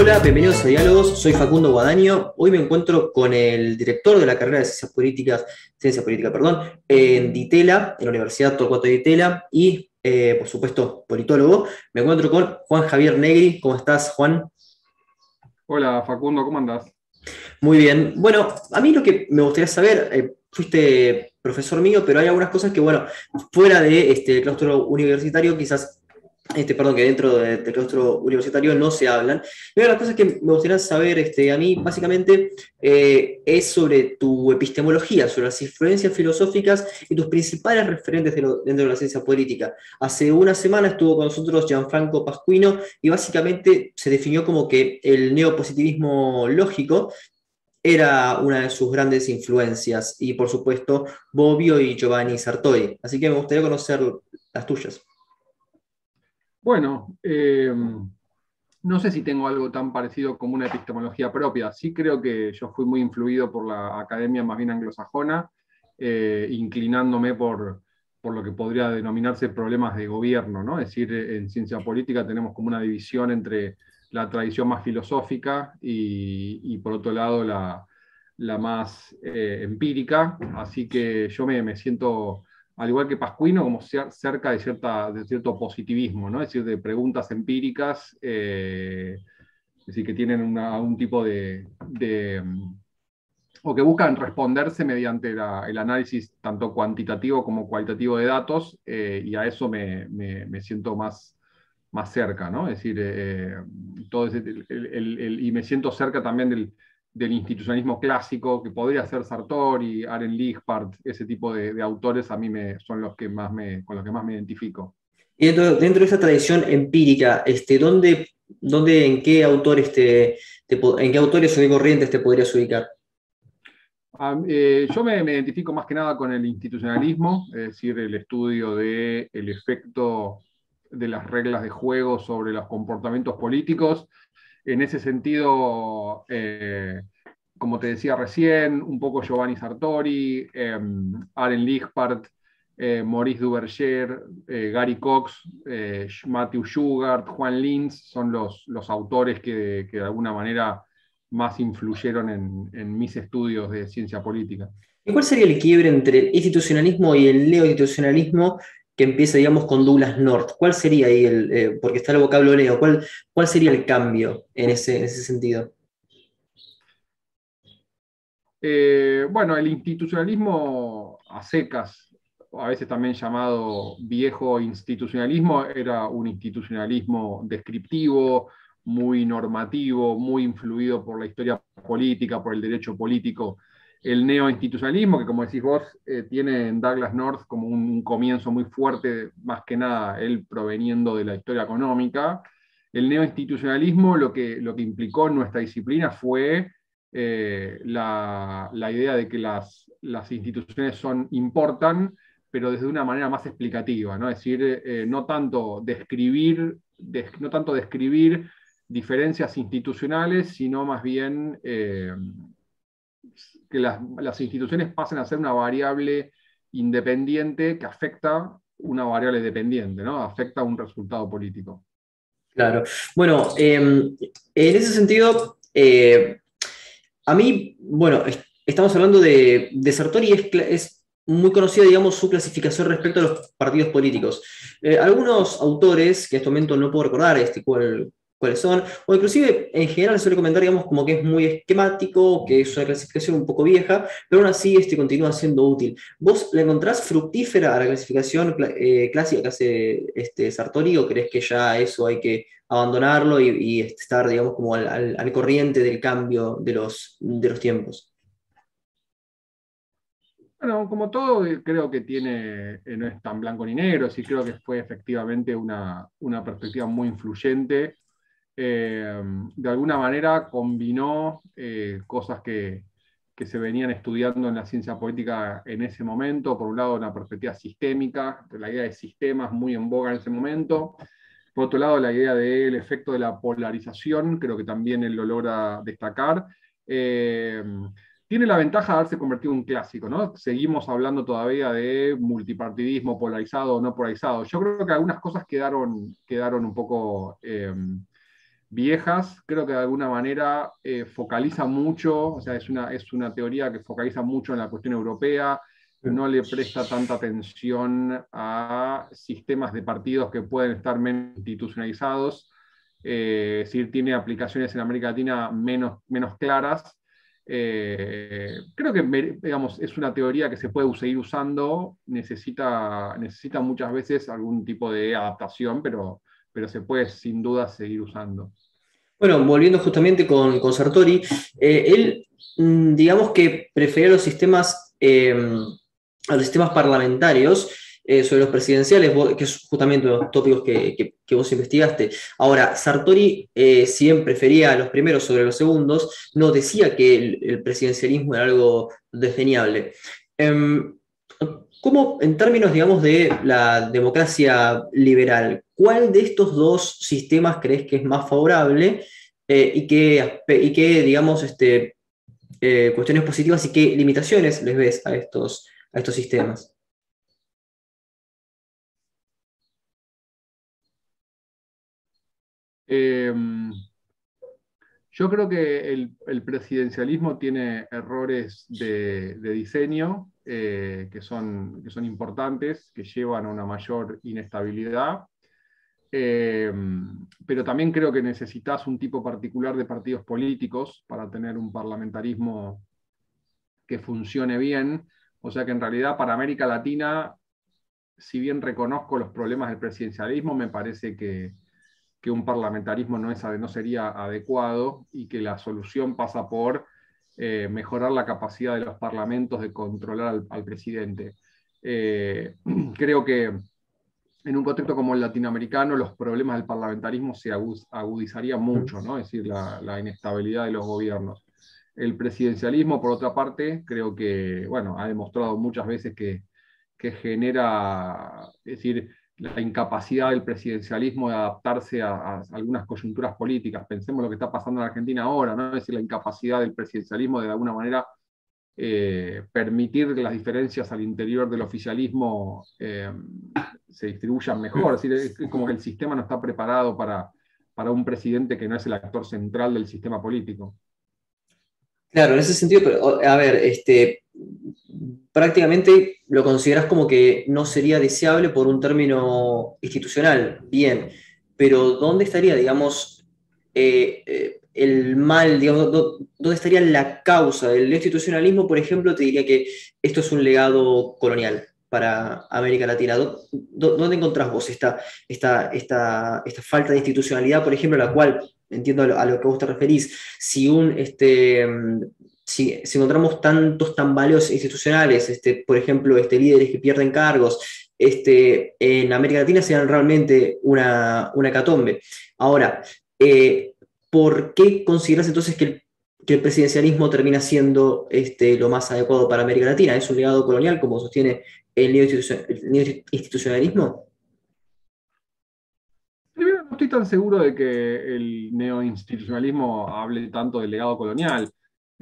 Hola, bienvenidos a Diálogos. Soy Facundo Guadaño. Hoy me encuentro con el director de la carrera de Ciencias Políticas, Ciencia Política, perdón, en Ditela, en la Universidad Torcuato de Ditela, y, eh, por supuesto, politólogo. Me encuentro con Juan Javier Negri. ¿Cómo estás, Juan? Hola, Facundo, ¿cómo andás? Muy bien. Bueno, a mí lo que me gustaría saber, eh, fuiste profesor mío, pero hay algunas cosas que, bueno, fuera de este claustro universitario, quizás este, perdón, que dentro del claustro universitario no se hablan. Una de las cosas que me gustaría saber este, a mí, básicamente, eh, es sobre tu epistemología, sobre las influencias filosóficas y tus principales referentes dentro de la ciencia política. Hace una semana estuvo con nosotros Gianfranco Pascuino y básicamente se definió como que el neopositivismo lógico era una de sus grandes influencias, y por supuesto Bobbio y Giovanni Sartori. Así que me gustaría conocer las tuyas. Bueno, eh, no sé si tengo algo tan parecido como una epistemología propia. Sí creo que yo fui muy influido por la academia más bien anglosajona, eh, inclinándome por, lo que podría denominarse problemas de gobierno. ¿no? Es decir, en ciencia política tenemos como una división entre la tradición más filosófica y, por otro lado la, más eh, empírica. Así que yo me, me siento al igual que Pascuino, como cerca de, cierta, de cierto positivismo, ¿no? es decir, de preguntas empíricas, eh, es decir, que tienen un tipo de, mm, o que buscan responderse mediante el análisis tanto cuantitativo como cualitativo de datos, eh, y a eso me, siento más, más cerca, ¿no? Es decir, eh, todo y me siento cerca también del, del institucionalismo clásico, que podría ser Sartori, Aren Lichbart, ese tipo de, autores, a mí me, son los que más me, con los que más me identifico. Y dentro, de esa tradición empírica, este, ¿dónde, dónde, en qué autores te, en qué autores o corrientes te podrías ubicar? Eh, yo me, identifico más que nada con el institucionalismo, es decir, el estudio del el efecto de las reglas de juego sobre los comportamientos políticos en ese sentido, eh, como te decía recién, un poco Giovanni Sartori, eh, Aren Lichbart, eh, Maurice Duverger, Gary Cox, Matthew Schugart, Juan Linz, son los, los autores que, de alguna manera más influyeron en, mis estudios de ciencia política. ¿Y cuál sería el quiebre entre el institucionalismo y el neoinstitucionalismo que empieza, digamos, con Douglas North. ¿Cuál sería ahí el, eh, porque está el vocablo ¿cuál, cuál sería el cambio en ese, ese sentido? Eh, bueno, el institucionalismo a secas, a veces también llamado viejo institucionalismo, era un institucionalismo descriptivo, muy normativo, muy influido por la historia política, por el derecho político el neoinstitucionalismo, que como decís vos, eh, tiene en Douglas North como un comienzo muy fuerte, más que nada él proveniendo de la historia económica. El neoinstitucionalismo lo que, lo que implicó en nuestra disciplina fue eh, la, idea de que las, las, instituciones son, importan, pero desde una manera más explicativa, ¿no? es decir, eh, no, tanto describir, no tanto describir diferencias institucionales, sino más bien que las, instituciones pasen a ser una variable independiente que afecta una variable dependiente, ¿no? Afecta un resultado político. Claro. Bueno, em, en ese sentido, eh, a mí, bueno, estamos hablando de, de Sartori, es, es, muy conocida, digamos, su clasificación respecto a los partidos políticos. Eh, algunos autores, que en este momento no puedo recordar este, cuál, cuáles son, o inclusive en general suele comentar, digamos, como que es muy esquemático, que es una clasificación un poco vieja, pero aún así este continúa siendo útil. ¿Vos la encontrás fructífera a la clasificación eh, clásica que hace este Sartori o crees que ya eso hay que abandonarlo y, estar, digamos, como al, corriente del cambio de los, de los tiempos? Bueno, como todo, eh, creo que tiene, eh, no es tan blanco ni negro, sí creo que fue efectivamente una, una perspectiva muy influyente eh, de alguna manera combinó eh, cosas que, se venían estudiando en la ciencia política en ese momento. Por un lado, una perspectiva sistémica, la idea de sistemas muy en boga en ese momento. Por otro lado, la idea del efecto de la polarización, creo que también él lo logra destacar. Eh, tiene la ventaja de haberse convertido en un clásico, ¿no? Seguimos hablando todavía de multipartidismo polarizado o no polarizado. Yo creo que algunas cosas quedaron, quedaron un poco viejas, creo que de alguna manera eh, focaliza mucho, o sea, es una, es una teoría que focaliza mucho en la cuestión europea, no le presta tanta atención a sistemas de partidos que pueden estar menos institucionalizados, eh, es decir, tiene aplicaciones en América Latina menos, menos claras. Eh, creo que digamos, es una teoría que se puede seguir usando, necesita, necesita muchas veces algún tipo de adaptación, pero, pero se puede sin duda seguir usando. Bueno, volviendo justamente con, con Sartori, eh, él, mm, digamos que prefería los sistemas, a los sistemas parlamentarios, eh, sobre los presidenciales, que es justamente los tópicos que, vos investigaste. Ahora, Sartori, eh, si bien prefería los primeros sobre los segundos, no decía que el, presidencialismo era algo desdeñable. Em, ¿Cómo, en términos, digamos, de la democracia liberal, cuál de estos dos sistemas crees que es más favorable eh, y, qué, y qué, digamos, este, cuestiones positivas y qué limitaciones les ves a estos, a estos sistemas? Em, yo creo que el, presidencialismo tiene errores de, diseño eh, que, son, importantes, que llevan a una mayor inestabilidad. Em, pero también creo que necesitas un tipo particular de partidos políticos para tener un parlamentarismo que funcione bien. O sea que en realidad para América Latina, si bien reconozco los problemas del presidencialismo, me parece que, que un parlamentarismo no, es, no sería adecuado y que la solución pasa por eh, mejorar la capacidad de los parlamentos de controlar al, presidente. Eh, creo que en un contexto como el latinoamericano, los problemas del parlamentarismo se agudizarían mucho, es decir, la, inestabilidad de los gobiernos. El presidencialismo, por otra parte, creo que bueno, ha demostrado muchas veces que, que genera, es decir, la incapacidad del presidencialismo de adaptarse a, algunas coyunturas políticas. Pensemos lo que está pasando en Argentina ahora, ¿no? es decir, la incapacidad del presidencialismo de, de alguna manera eh, permitir que las diferencias al interior del oficialismo eh, se distribuyan mejor. Es decir, es como que el sistema no está preparado para, para un presidente que no es el actor central del sistema político. Claro, en ese sentido, pero, a ver, este, prácticamente lo consideras como que no sería deseable por un término institucional, bien, pero ¿dónde estaría, digamos, eh, eh, el mal, digamos, dónde estaría la causa del institucionalismo? Por ejemplo, te diría que esto es un legado colonial para América Latina. ¿Dónde encontrás vos esta, esta, esta, esta falta de institucionalidad, por ejemplo, la cual, entiendo a lo, que vos te referís, si un, este, si, encontramos tantos tambaleos institucionales, este, por ejemplo, este, líderes que pierden cargos, este, en América Latina sean realmente una, una hecatombe. Ahora, eh, ¿por qué consideras entonces que el, presidencialismo termina siendo este, lo más adecuado para América Latina? ¿Es un legado colonial, como sostiene el neoinstitucionalismo? Primero, no estoy tan seguro de que el neoinstitucionalismo hable tanto del legado colonial.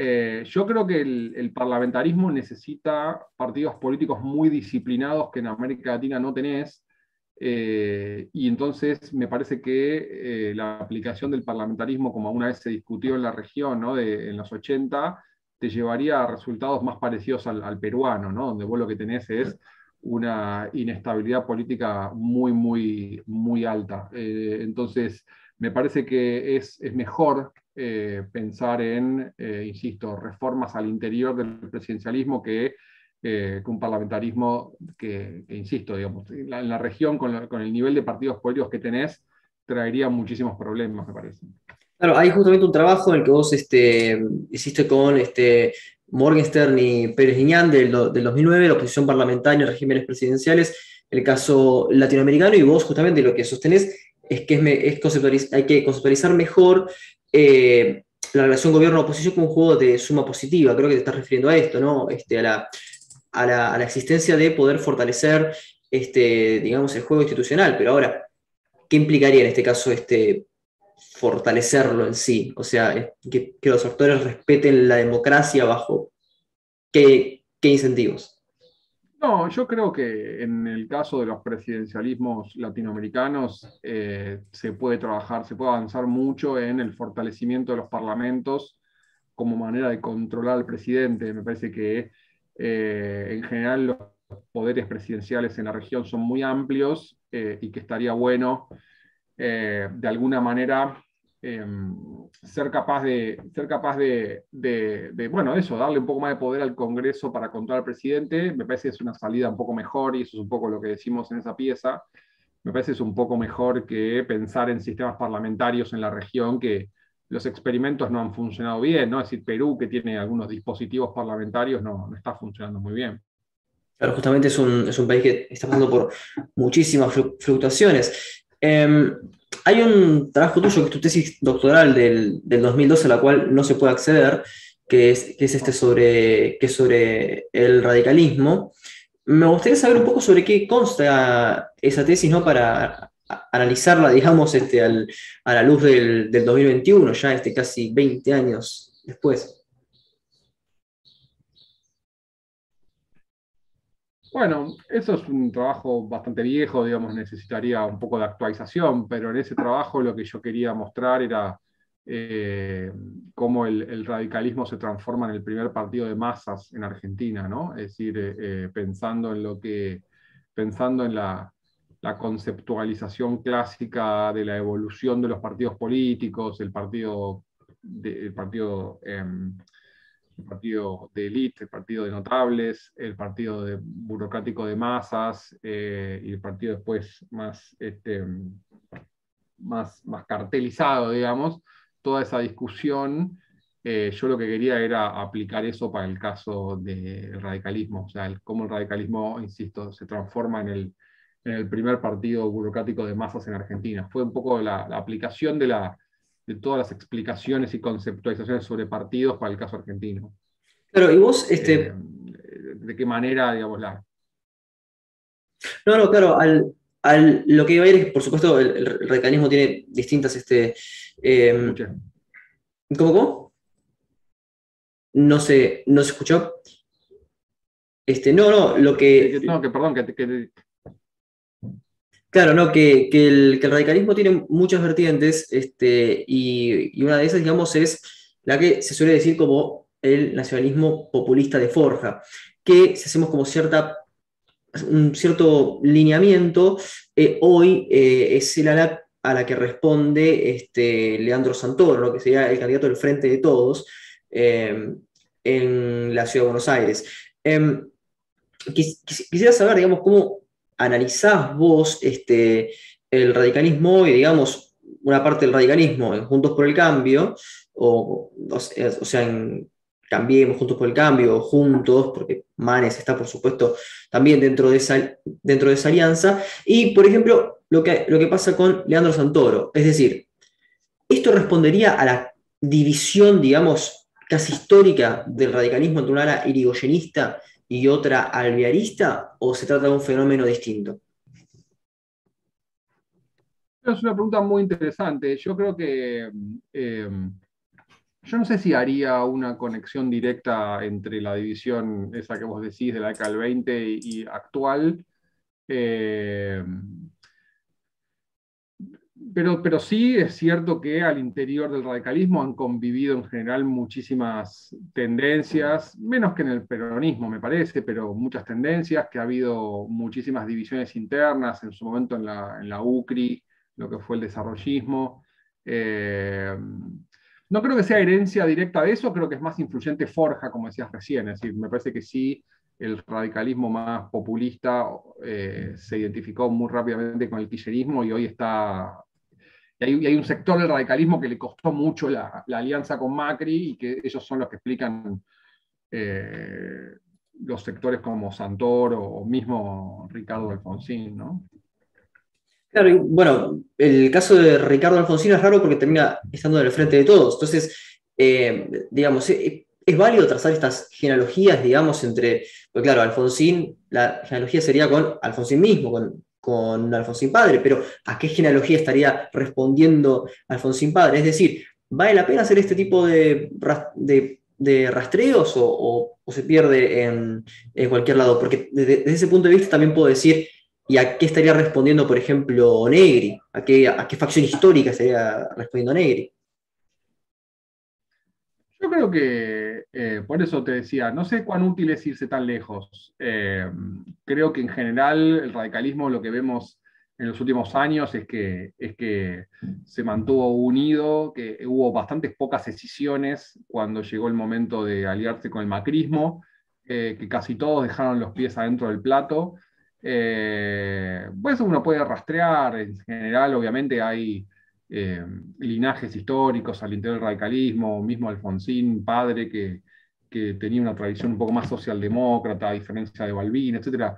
Eh, yo creo que el, parlamentarismo necesita partidos políticos muy disciplinados que en América Latina no tenés. Eh, y entonces me parece que eh, la aplicación del parlamentarismo, como una vez se discutió en la región en los 80, te llevaría a resultados más parecidos al, peruano, donde vos lo que tenés es una inestabilidad política muy, muy, muy alta. entonces, me parece que es, es mejor eh, pensar en, eh, insisto, reformas al interior del presidencialismo que, eh, un parlamentarismo que, insisto, digamos, en la, región con, el nivel de partidos políticos que tenés, traería muchísimos problemas, me parece. Claro, hay justamente un trabajo en el que vos este, hiciste con este, Morgenstern y Pérez Liñán del, del 2009, la oposición parlamentaria en regímenes presidenciales, el caso latinoamericano, y vos justamente lo que sostenés es que es, hay que conceptualizar mejor eh, la relación gobierno-oposición como un juego de suma positiva, creo que te estás refiriendo a esto, ¿no? Este, a, la, a, la, existencia de poder fortalecer, este, digamos, el juego institucional, pero ahora, ¿qué implicaría en este caso este, fortalecerlo en sí? O sea, que, los actores respeten la democracia bajo qué, qué incentivos. No, yo creo que en el caso de los presidencialismos latinoamericanos eh, se puede trabajar, se puede avanzar mucho en el fortalecimiento de los parlamentos como manera de controlar al presidente. Me parece que eh, en general los poderes presidenciales en la región son muy amplios eh, y que estaría bueno de alguna manera Em, ser capaz, de, ser capaz de, bueno, eso, darle un poco más de poder al Congreso para controlar al presidente, me parece que es una salida un poco mejor y eso es un poco lo que decimos en esa pieza. Me parece que es un poco mejor que pensar en sistemas parlamentarios en la región que los experimentos no han funcionado bien, ¿no? Es decir, Perú, que tiene algunos dispositivos parlamentarios, no, no está funcionando muy bien. Claro, justamente es un, es un país que está pasando por muchísimas fluctuaciones. Em, hay un trabajo tuyo, que es tu tesis doctoral del, del 2012, a la cual no se puede acceder, que es, que es este sobre, que sobre el radicalismo. Me gustaría saber un poco sobre qué consta esa tesis, ¿no? Para analizarla, digamos, este, a la luz del, del 2021, ya este, casi 20 años después. Bueno, eso es un trabajo bastante viejo, digamos, necesitaría un poco de actualización, pero en ese trabajo lo que yo quería mostrar era eh, cómo el, radicalismo se transforma en el primer partido de masas en Argentina, ¿no? Es decir, eh, eh, pensando en lo que, pensando en la, conceptualización clásica de la evolución de los partidos políticos, el partido, el partido em, el partido de élite, el partido de notables, el partido de burocrático de masas eh, y el partido después más, este, más, más cartelizado, digamos, toda esa discusión, eh, yo lo que quería era aplicar eso para el caso del radicalismo, o sea, cómo el radicalismo, insisto, se transforma el, en el primer partido burocrático de masas en Argentina. Fue un poco la aplicación de la de todas las explicaciones y conceptualizaciones sobre partidos para el caso argentino. Claro, y vos, este... Eh, ¿De qué manera, digamos, la... No, no, claro, al, lo que iba a ir es que, por supuesto, el, radicalismo tiene distintas, este... Eh, ¿Cómo, cómo? No se, no se escuchó. Este, no, no, lo que... No, que perdón, que, que, Claro, no, que, el, radicalismo tiene muchas vertientes este, y, una de esas, digamos, es la que se suele decir como el nacionalismo populista de Forja, que si hacemos como cierta, un cierto lineamiento, eh, hoy eh, es el a la que responde este, Leandro Santoro, que sería el candidato del Frente de Todos eh, en la Ciudad de Buenos Aires. Em, quisiera saber, digamos, cómo analizás vos este, el radicalismo y, digamos, una parte del radicalismo en Juntos por el Cambio, o, o, sea, en Cambiemos Juntos por el Cambio, Juntos, porque Manes está, por supuesto, también dentro de esa, dentro de esa alianza, y, por ejemplo, lo que, lo que pasa con Leandro Santoro, es decir, esto respondería a la división, digamos, casi histórica del radicalismo entre un ala irigoyenista y otra alvearista o se trata de un fenómeno distinto? Es una pregunta muy interesante. Yo creo que eh, yo no sé si haría una conexión directa entre la división esa que vos decís de la década del 20 y, actual. Eh, pero, pero sí es cierto que al interior del radicalismo han convivido en general muchísimas tendencias, menos que en el peronismo me parece, pero muchas tendencias, que ha habido muchísimas divisiones internas en su momento en la, en la UCRI, lo que fue el desarrollismo. Eh, no creo que sea herencia directa de eso, creo que es más influyente Forja, como decías recién, es decir, me parece que sí el radicalismo más populista eh, se identificó muy rápidamente con el kirchnerismo y hoy está y hay, un sector del radicalismo que le costó mucho la, alianza con Macri y que ellos son los que explican eh, los sectores como Santoro o mismo Ricardo Alfonsín, ¿no? Claro, bueno, el caso de Ricardo Alfonsín es raro porque termina estando en el frente de todos. Entonces, eh, digamos, es, es, válido trazar estas genealogías, digamos, entre, pues claro, Alfonsín, la genealogía sería con Alfonsín mismo, con con Alfonsín Padre, pero ¿a qué genealogía estaría respondiendo Alfonsín Padre? Es decir, ¿vale la pena hacer este tipo de, de rastreos o, se pierde en, cualquier lado? Porque desde, ese punto de vista también puedo decir, ¿y a qué estaría respondiendo, por ejemplo, Negri? ¿A qué, a qué facción histórica estaría respondiendo Negri? Yo creo que, eh, por eso te decía, no sé cuán útil es irse tan lejos. Eh, creo que en general el radicalismo lo que vemos en los últimos años es que, es que se mantuvo unido, que hubo bastantes pocas decisiones cuando llegó el momento de aliarse con el macrismo, eh, que casi todos dejaron los pies adentro del plato. pues uno puede rastrear, en general obviamente hay eh, linajes históricos al interior del radicalismo, mismo Alfonsín, padre que, tenía una tradición un poco más socialdemócrata, a diferencia de Balbín, etc.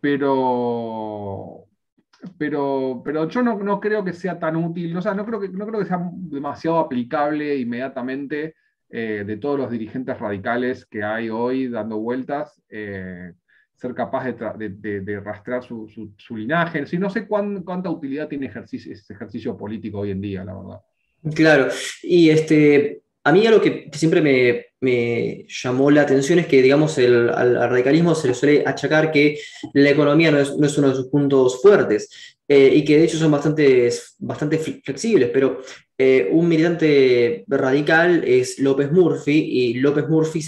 Pero, pero, pero yo no, creo que sea tan útil, o sea, no creo que, no creo que sea demasiado aplicable inmediatamente eh, de todos los dirigentes radicales que hay hoy dando vueltas. Eh, ser capaz de, rastrear su, linaje. Si no sé cuánta utilidad tiene ese ejercicio político hoy en día, la verdad. Claro, y este, a mí algo que siempre me, llamó la atención es que, digamos, al, radicalismo se le suele achacar que la economía no es uno de sus puntos fuertes. Eh, y que de hecho son bastante, bastante flexibles, pero eh, un militante radical es López Murphy, y López Murphy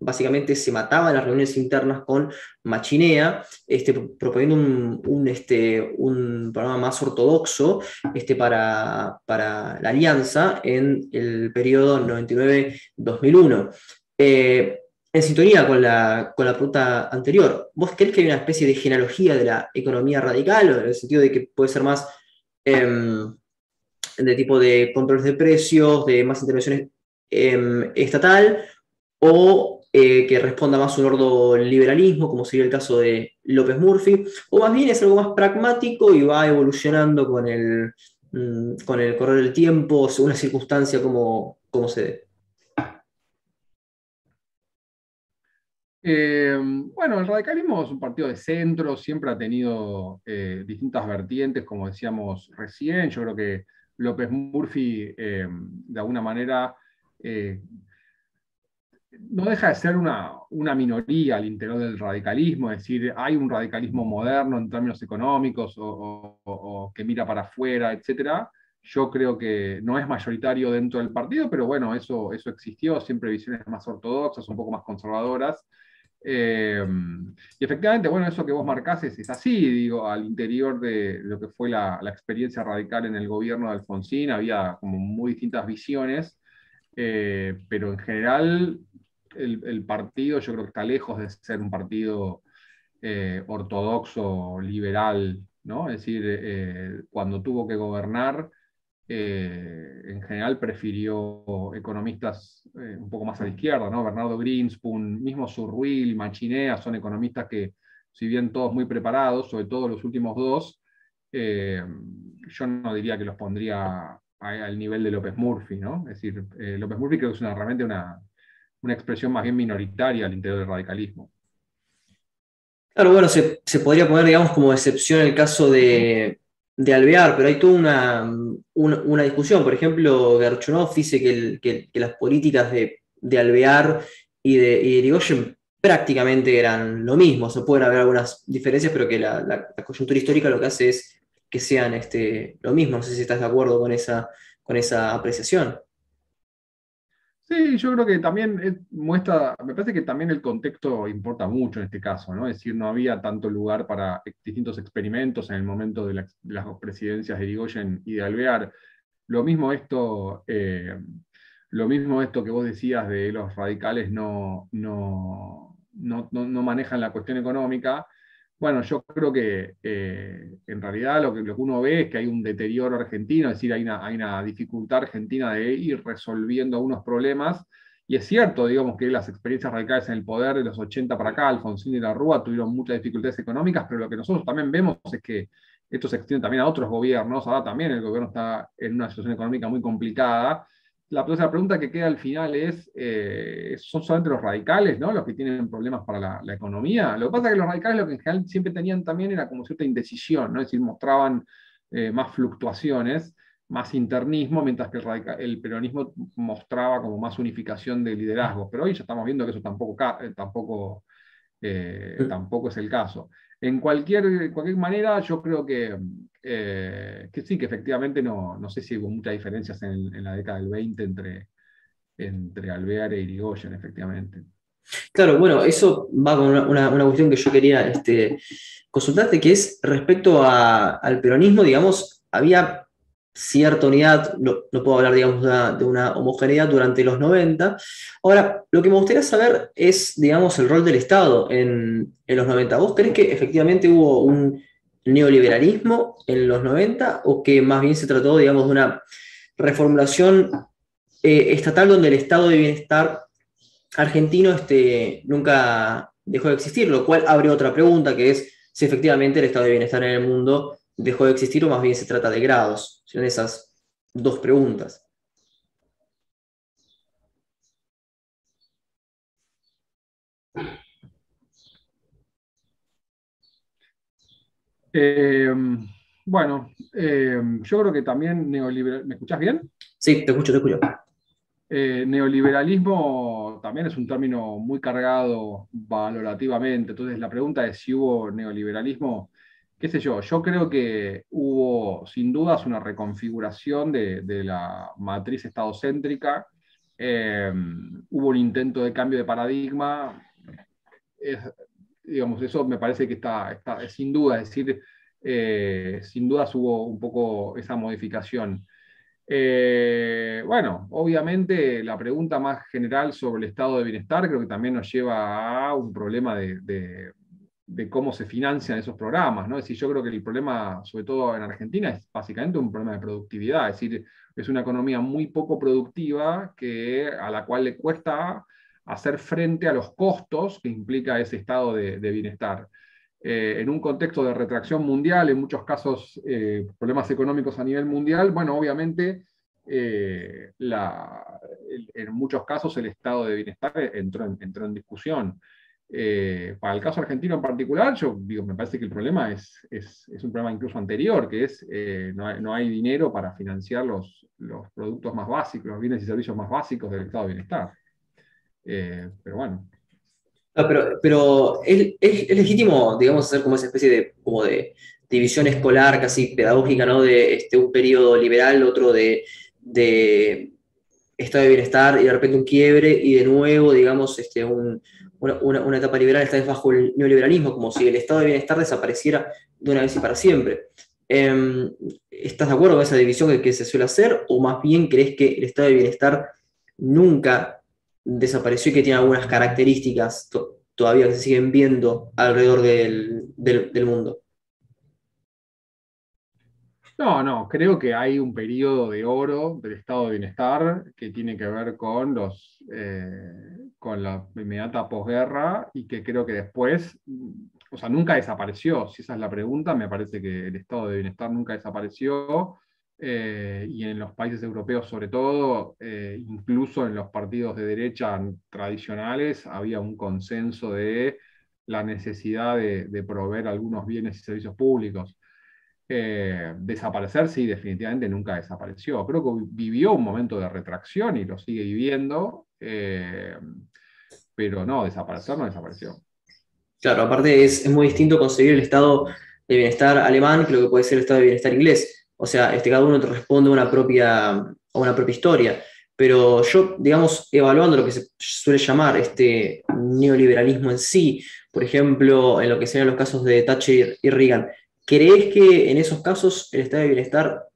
básicamente se mataba en las reuniones internas con Machinea, este, proponiendo un, este, un programa más ortodoxo este, para, para la alianza en el periodo 99-2001 en sintonía con la, con la pregunta anterior, ¿vos crees que hay una especie de genealogía de la economía radical, en el sentido de que puede ser más em, de tipo de controles de precios, de más intervenciones em, estatal, o eh, que responda más a un ordo liberalismo, como sería el caso de López Murphy, o más bien es algo más pragmático y va evolucionando con el, mm, con el correr del tiempo, según la circunstancia como, como se dé? Eh, bueno, el radicalismo es un partido de centro, siempre ha tenido eh, distintas vertientes, como decíamos recién. Yo creo que López Murphy, eh, de alguna manera, no deja de ser una, minoría al interior del radicalismo, es decir, hay un radicalismo moderno en términos económicos o, que mira para afuera, etc. Yo creo que no es mayoritario dentro del partido, pero bueno, eso, eso existió, siempre visiones más ortodoxas, un poco más conservadoras. Eh, y efectivamente, bueno, eso que vos marcás es, así, digo, al interior de lo que fue la, experiencia radical en el gobierno de Alfonsín, había como muy distintas visiones, eh, pero en general el, partido yo creo que está lejos de ser un partido eh, ortodoxo, liberal, ¿no? Es decir, cuando tuvo que gobernar, eh, en general prefirió economistas eh, un poco más a la izquierda, ¿no? Bernardo Greenspoon, mismo Surruil, Machinea, son economistas que, si bien todos muy preparados, sobre todo los últimos dos, eh, yo no diría que los pondría al nivel de López Murphy, ¿no? Es decir, López Murphy creo que es una, realmente una, una expresión más bien minoritaria al interior del radicalismo. Claro, bueno, se, se, podría poner, digamos, como excepción el caso de, de Alvear, pero hay toda una, discusión. Por ejemplo, Gerchunov dice que, las políticas de, Alvear y de, Irigoyen prácticamente eran lo mismo. Se pueden haber algunas diferencias, pero que la, coyuntura histórica lo que hace es que sean este, lo mismo. No sé si estás de acuerdo con esa, con esa apreciación. Sí, yo creo que también muestra, me parece que también el contexto importa mucho en este caso, ¿no? Es decir, no había tanto lugar para distintos experimentos en el momento de, las presidencias de Irigoyen y de Alvear. Lo mismo esto, eh, lo mismo esto que vos decías de los radicales no, no, no, no manejan la cuestión económica, bueno, yo creo que eh, en realidad lo que, uno ve es que hay un deterioro argentino, es decir, hay una, dificultad argentina de ir resolviendo algunos problemas. Y es cierto, digamos, que las experiencias radicales en el poder de los 80 para acá, Alfonsín y la Rúa, tuvieron muchas dificultades económicas, pero lo que nosotros también vemos es que esto se extiende también a otros gobiernos. Ahora también el gobierno está en una situación económica muy complicada la, pregunta que queda al final es, eh, ¿son solamente los radicales ¿no? los que tienen problemas para la, economía? Lo que pasa es que los radicales lo que en general siempre tenían también era como cierta indecisión, ¿no? es decir, mostraban eh, más fluctuaciones. más internismo, mientras que el, peronismo mostraba como más unificación de liderazgo. Pero hoy ya estamos viendo que eso tampoco, eh, tampoco, eh, tampoco es el caso. En cualquier, cualquier manera, yo creo que, eh, que sí, que efectivamente no, no sé si hubo muchas diferencias en, la década del 20 entre, entre Alvear e Irigoyen, efectivamente. Claro, bueno, eso va con una, una, cuestión que yo quería este, consultarte, que es respecto al peronismo, digamos, había cierta unidad, no, puedo hablar, digamos, de una, homogeneidad durante los 90. Ahora, lo que me gustaría saber es, digamos, el rol del Estado en, los 90. ¿Vos crees que efectivamente hubo un neoliberalismo en los 90 o que más bien se trató, digamos, de una reformulación eh, estatal donde el estado de bienestar argentino este, nunca dejó de existir? Lo cual abre otra pregunta, que es si efectivamente el estado de bienestar en el mundo dejó de existir o más bien se trata de grados? Son esas dos preguntas. Eh, bueno, eh, yo creo que también neoliberal... ¿Me escuchás bien? Sí, te escucho, te escucho. Eh, neoliberalismo también es un término muy cargado valorativamente, entonces la pregunta es si hubo neoliberalismo qué sé yo, yo creo que hubo sin dudas una reconfiguración de, la matriz estadocéntrica, eh, hubo un intento de cambio de paradigma, digamos, eso me parece que está, sin duda, es decir, eh, sin dudas hubo un poco esa modificación. Eh, bueno, obviamente la pregunta más general sobre el estado de bienestar creo que también nos lleva a un problema de cómo se financian esos programas. ¿no? Es decir, yo creo que el problema, sobre todo en Argentina, es básicamente un problema de productividad. Es decir, es una economía muy poco productiva que, a la cual le cuesta hacer frente a los costos que implica ese estado de, bienestar. Eh, en un contexto de retracción mundial, en muchos casos eh, problemas económicos a nivel mundial, bueno, obviamente eh, en muchos casos el estado de bienestar entró en discusión. Eh, para el caso argentino en particular, yo digo, me parece que el problema es, es, un problema incluso anterior, que es eh, no, hay, dinero para financiar los, los, productos más básicos, los bienes y servicios más básicos del estado de bienestar. Eh, pero bueno. pero, pero es, es, legítimo, digamos, hacer como esa especie de, como de división escolar casi pedagógica, ¿no? De este, un periodo liberal, otro de, de estado de bienestar y de repente un quiebre y de nuevo, digamos, este, un, una, etapa liberal esta vez bajo el neoliberalismo, como si el estado de bienestar desapareciera de una vez y para siempre. Em, ¿Estás de acuerdo con esa división que, se suele hacer o más bien crees que el estado de bienestar nunca desapareció y que tiene algunas características todavía que se siguen viendo alrededor del mundo? No, no, creo que hay un periodo de oro del estado de bienestar que tiene que ver con, los, eh, con la inmediata posguerra y que creo que después, mm, o sea, nunca desapareció. Si esa es la pregunta, me parece que el estado de bienestar nunca desapareció. Eh, y en los países europeos sobre todo, eh, incluso en los partidos de derecha tradicionales, había un consenso de la necesidad de proveer algunos bienes y servicios públicos. Eh, desaparecer, sí, definitivamente nunca desapareció. Creo que vivió un momento de retracción y lo sigue viviendo, eh, pero no, desaparecer no desapareció. Claro, aparte es, muy distinto conseguir el estado de bienestar alemán que lo que puede ser el estado de bienestar inglés. O sea, este, cada uno te responde a una propia, a una propia historia. Pero yo, digamos, evaluando lo que se suele llamar este neoliberalismo en sí, por ejemplo, en lo que serían los casos de Thatcher y Reagan, ¿Crees que en esos casos el estado de bienestar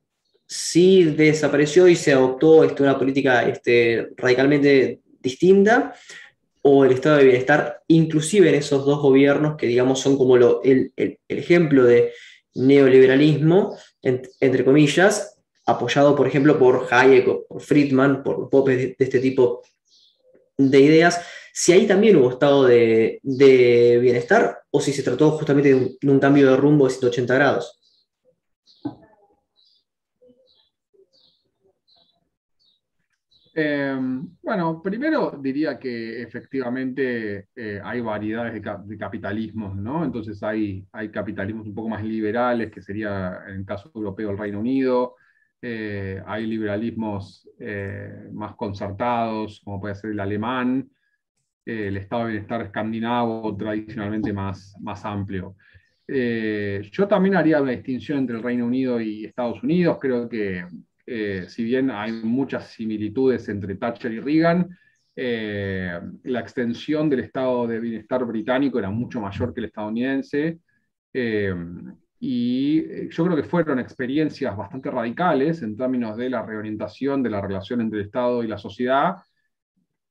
sí desapareció y se adoptó una política este, radicalmente distinta? ¿O el estado de bienestar, inclusive en esos dos gobiernos que digamos son como el, ejemplo de neoliberalismo, entre comillas, apoyado por ejemplo por Hayek o por Friedman, por popes de este tipo de ideas, si ahí también hubo estado de, bienestar o si se trató justamente de un, cambio de rumbo de 180 grados. Em, bueno, primero diría que efectivamente eh, hay variedades de, capitalismos, ¿no? Entonces hay, hay capitalismos un poco más liberales, que sería en el caso europeo el Reino Unido, eh, hay liberalismos eh, más concertados, como puede ser el alemán, eh, el estado de bienestar escandinavo, tradicionalmente más, más amplio. yo también haría una distinción entre el Reino Unido y Estados Unidos. Creo que si bien hay muchas similitudes entre Thatcher y Reagan, la extensión del estado de bienestar británico era mucho mayor que el estadounidense. Y eh, yo creo que fueron experiencias bastante radicales en términos de la reorientación de la relación entre el Estado y la sociedad,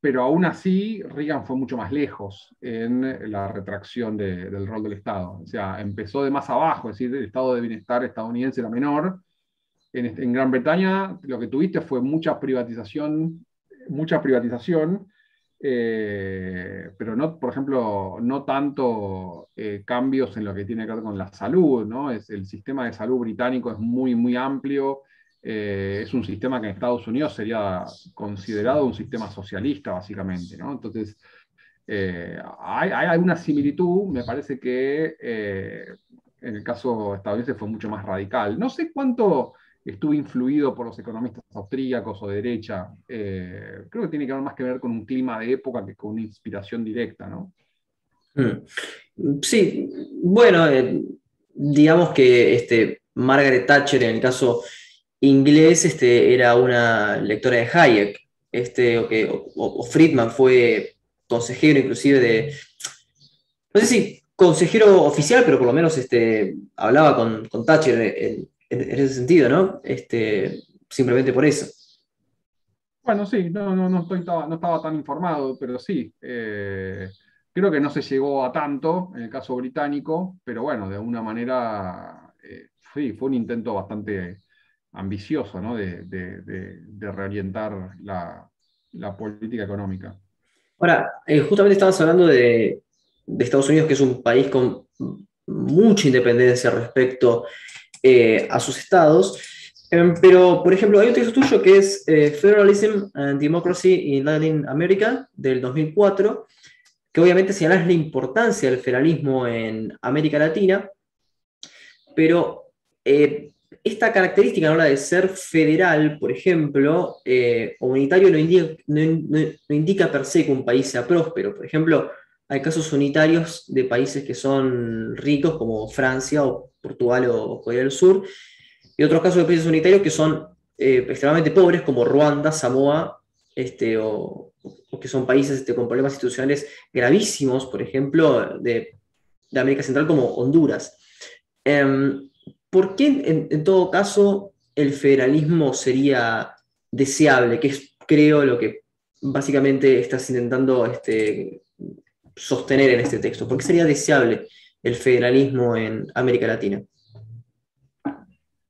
pero aún así Reagan fue mucho más lejos en la retracción del rol del Estado. O sea, empezó de más abajo, es decir, el estado de bienestar estadounidense era menor. En, en Gran Bretaña lo que tuviste fue mucha privatización, mucha privatización eh, pero no, por ejemplo, no tanto eh, cambios en lo que tiene que ver con la salud, ¿no? Es, el sistema de salud británico es muy, muy amplio, eh, es un sistema que en Estados Unidos sería considerado un sistema socialista, básicamente, ¿no? Entonces, hay, hay, alguna similitud, me parece que en el caso estadounidense fue mucho más radical. No sé cuánto estuvo influido por los economistas austríacos o de derecha. Eh, creo que tiene que ver más que ver con un clima de época que con una inspiración directa, ¿no? Mm. Sí, bueno, eh, digamos que este, Margaret Thatcher, en el caso inglés, este, era una lectora de Hayek, este, o, Friedman fue consejero inclusive de, no sé si consejero oficial, pero por lo menos este, hablaba con, con Thatcher en, en, ese sentido, ¿no? Este, simplemente por eso. Bueno, sí, no, no, no, estoy, no estaba tan informado, pero sí. Eh, creo que no se llegó a tanto en el caso británico, pero bueno, de alguna manera eh, sí, fue un intento bastante ambicioso ¿no? de, reorientar la, política económica. Ahora, eh, justamente estabas hablando de, Estados Unidos, que es un país con mucha independencia respecto eh, a sus estados. Em, pero, por ejemplo, hay un texto tuyo que es eh, Federalism and Democracy in Latin America, del 2004, que obviamente señala la importancia del federalismo en América Latina, pero esta característica, ¿no? la de ser federal, por ejemplo, o unitario, no indica, no indica per se que un país sea próspero. Por ejemplo, hay casos unitarios de países que son ricos, como Francia o Portugal o Corea del Sur, y otros casos de países unitarios que son eh, extremadamente pobres, como Ruanda, Samoa, este, o, que son países este, con problemas institucionales gravísimos, por ejemplo, de, América Central, como Honduras. Em, ¿Por qué, en, todo caso, el federalismo sería deseable? Que es, creo, lo que básicamente estás intentando este, sostener en este texto? ¿Por qué sería deseable el federalismo en América Latina?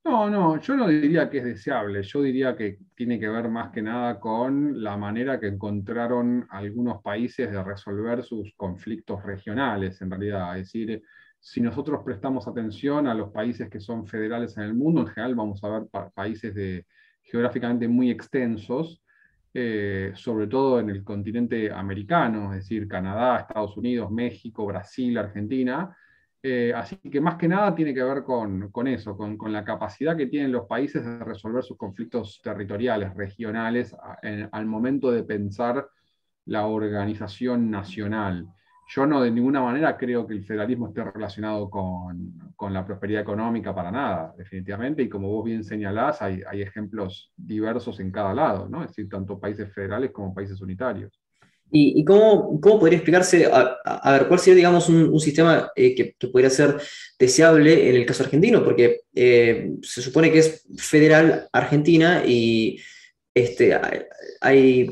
No, no, yo no diría que es deseable, yo diría que tiene que ver más que nada con la manera que encontraron algunos países de resolver sus conflictos regionales, en realidad. Es decir, si nosotros prestamos atención a los países que son federales en el mundo, en general vamos a ver países de, geográficamente muy extensos, eh, sobre todo en el continente americano, es decir, Canadá, Estados Unidos, México, Brasil, Argentina. Eh, así que más que nada tiene que ver con, eso, con, la capacidad que tienen los países de resolver sus conflictos territoriales, regionales, al momento de pensar la organización nacional yo no de ninguna manera creo que el federalismo esté relacionado con, la prosperidad económica para nada, definitivamente, y como vos bien señalás, hay, ejemplos diversos en cada lado, ¿no? es decir, tanto países federales como países unitarios. ¿Y, cómo, cómo, podría explicarse, a, ver, cuál sería, digamos, un, sistema eh, que, podría ser deseable en el caso argentino? Porque eh, se supone que es federal Argentina y este, hay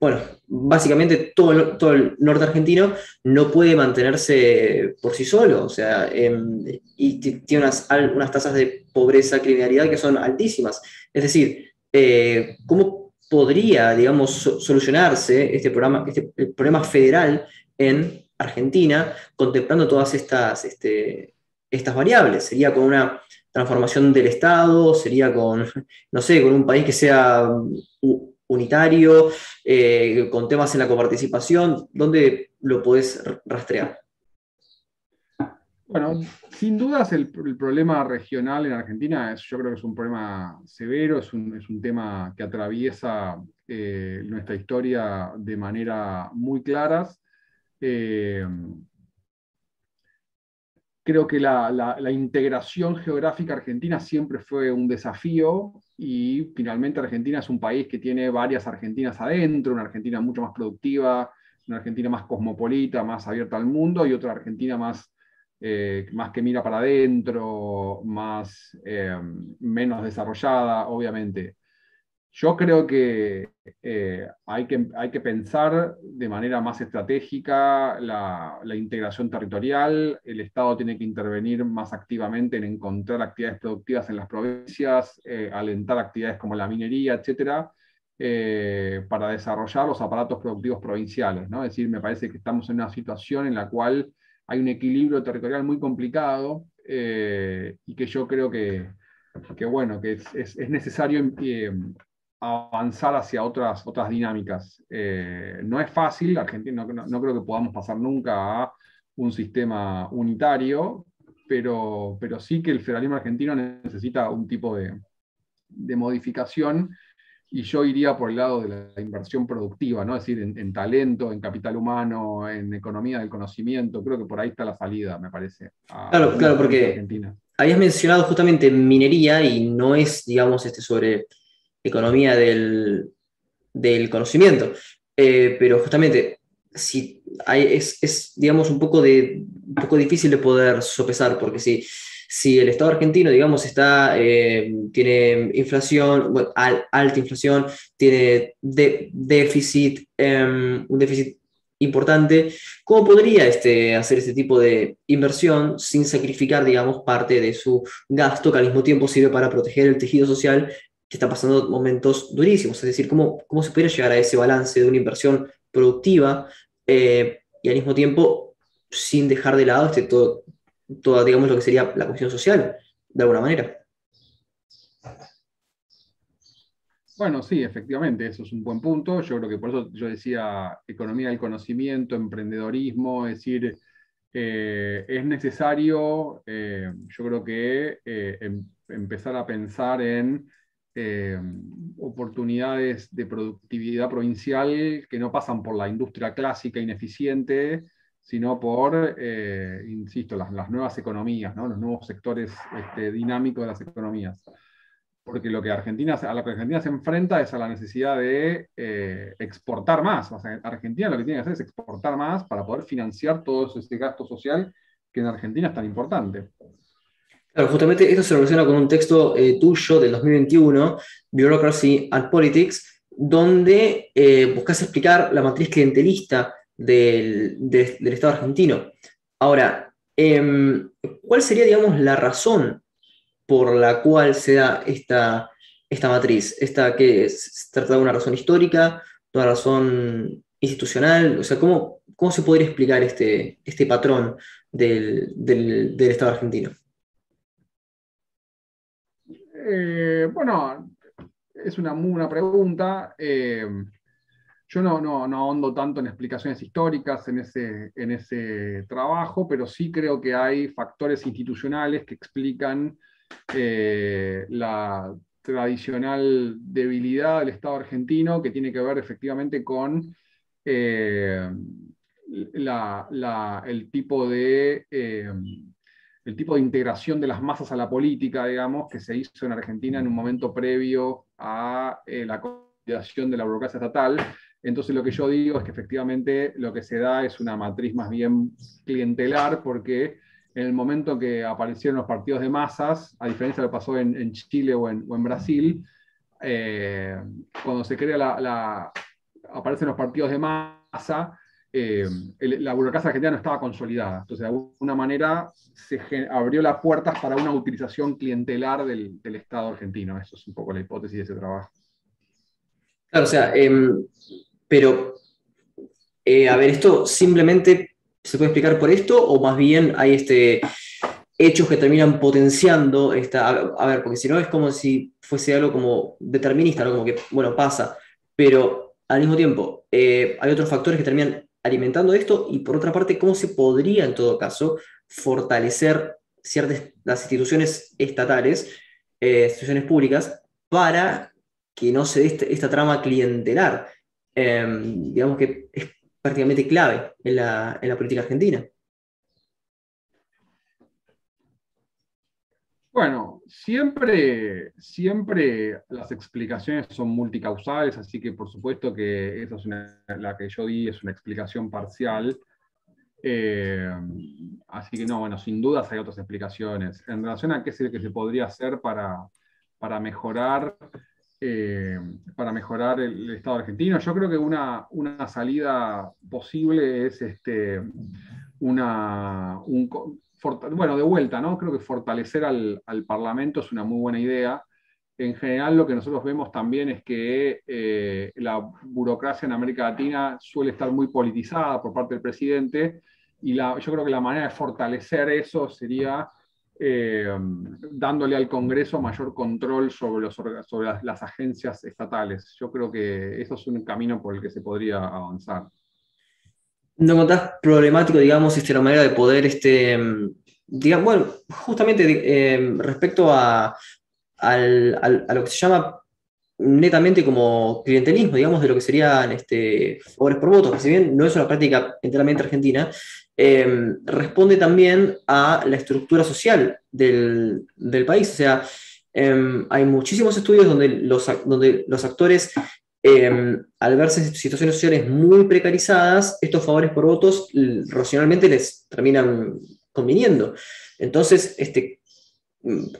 bueno, básicamente todo el, todo el norte argentino no puede mantenerse por sí solo, o sea, em, y tiene unas, unas, tasas de pobreza, criminalidad que son altísimas. Es decir, eh, ¿cómo podría, digamos, solucionarse este, programa, este problema federal en Argentina contemplando todas estas, este, estas variables? ¿Sería con una transformación del Estado? ¿Sería con, no sé, con un país que sea unitario, eh, con temas en la coparticipación? ¿Dónde lo podés rastrear? Bueno, sin dudas el, problema regional en Argentina es, yo creo que es un problema severo, es un, tema que atraviesa eh, nuestra historia de manera muy clara. Eh, creo que la, integración geográfica argentina siempre fue un desafío y finalmente Argentina es un país que tiene varias Argentinas adentro, una Argentina mucho más productiva, una Argentina más cosmopolita, más abierta al mundo y otra Argentina más eh, más que mira para adentro, más, eh, menos desarrollada, obviamente. Yo creo que, eh, hay que hay que pensar de manera más estratégica la, integración territorial, el Estado tiene que intervenir más activamente en encontrar actividades productivas en las provincias, alentar actividades como la minería, etcétera, para desarrollar los aparatos productivos provinciales. ¿no? Es decir, me parece que estamos en una situación en la cual hay un equilibrio territorial muy complicado eh, y que yo creo que, bueno, que es, necesario eh, avanzar hacia otras, otras dinámicas. Eh, no es fácil, Argentina no, creo que podamos pasar nunca a un sistema unitario, pero, pero sí que el federalismo argentino necesita un tipo de, de modificación y yo iría por el lado de la inversión productiva, ¿no? es decir, en, talento, en capital humano, en economía del conocimiento. Creo que por ahí está la salida, me parece. claro, claro, porque habías mencionado justamente minería y no es, digamos, este sobre economía del, conocimiento, eh, pero justamente si es, es, digamos, un poco, de, un poco difícil de poder sopesar, porque si si el Estado argentino, digamos, está, eh, tiene inflación, alta inflación, tiene déficit, em, un déficit importante, ¿cómo podría este, hacer este tipo de inversión sin sacrificar, digamos, parte de su gasto que al mismo tiempo sirve para proteger el tejido social que está pasando momentos durísimos? Es decir, ¿cómo, cómo se podría llegar a ese balance de una inversión productiva eh, y al mismo tiempo sin dejar de lado este, todo, toda, digamos, lo que sería la cuestión social, de alguna manera. Bueno, sí, efectivamente, eso es un buen punto. Yo creo que por eso yo decía economía del conocimiento, emprendedorismo, es decir, eh, es necesario, eh, yo creo que em, empezar a pensar en oportunidades de productividad provincial que no pasan por la industria clásica ineficiente, sino por, eh, insisto, las, nuevas economías, los nuevos sectores este, dinámicos de las economías. Porque lo que Argentina, a lo que Argentina se enfrenta es a la necesidad de eh, exportar más. Argentina lo que tiene que hacer es exportar más para poder financiar todo ese gasto social que en Argentina es tan importante. Claro, justamente esto se relaciona con un texto eh, tuyo del 2021, Bureaucracy and Politics, donde buscas explicar la matriz clientelista del, Estado argentino. Ahora, em, ¿cuál sería, digamos, la razón por la cual se da esta, esta matriz? ¿Esta que se trata de una razón histórica, una razón institucional? O sea, ¿cómo, cómo se podría explicar este, este patrón del, Estado argentino? Eh, bueno, es una muy buena pregunta. Eh, yo no, no, no ahondo tanto en explicaciones históricas en ese, en ese trabajo, pero sí creo que hay factores institucionales que explican eh, la tradicional debilidad del Estado argentino, que tiene que ver efectivamente con eh, el, tipo de, el tipo de integración de las masas a la política, digamos, que se hizo en Argentina en un momento previo a la consolidación de la burocracia estatal. Entonces lo que yo digo es que efectivamente lo que se da es una matriz más bien clientelar porque en el momento que aparecieron los partidos de masas, a diferencia de lo que pasó en, Chile o en, Brasil, eh, cuando se crea la, aparecen los partidos de masa, eh, la burocracia argentina no estaba consolidada. Entonces, de alguna manera, se abrió las puertas para una utilización clientelar del, Estado argentino. Eso es un poco la hipótesis de ese trabajo. Claro, o sea, em, pero, eh, a ver, ¿esto simplemente se puede explicar por esto o más bien hay este, hechos que terminan potenciando esta... A, ver, porque si no es como si fuese algo como determinista, ¿no? Como que, bueno, pasa, pero al mismo tiempo eh, hay otros factores que terminan alimentando esto y por otra parte, ¿cómo se podría en todo caso fortalecer ciertas las instituciones estatales, eh, instituciones públicas, para que no se dé este, esta trama clientelar. Em, digamos que es prácticamente clave en la, en la política argentina. Bueno, siempre, siempre las explicaciones son multicausales, así que por supuesto que esa es la que yo di es una explicación parcial. Eh, así que no, bueno, sin dudas hay otras explicaciones. En relación a qué es lo que se podría hacer para, para mejorar, eh, para mejorar el, Estado argentino, yo creo que una, una salida posible es este, una, un, bueno, de vuelta, ¿no? Creo que fortalecer al, Parlamento es una muy buena idea. En general, lo que nosotros vemos también es que eh, la burocracia en América Latina suele estar muy politizada por parte del presidente y yo creo que la manera de fortalecer eso sería eh, dándole al Congreso mayor control sobre, las, agencias estatales. Yo creo que eso es un camino por el que se podría avanzar no encontrás problemático, digamos, este, la manera de poder, este, digamos, bueno, justamente eh, respecto a, lo que se llama netamente como clientelismo, digamos, de lo que serían este, favores por votos, que si bien no es una práctica enteramente argentina, eh, responde también a la estructura social del, país. O sea, eh, hay muchísimos estudios donde los, donde los actores Em, al verse situaciones sociales muy precarizadas, estos favores por votos racionalmente les terminan conviniendo. Entonces, este,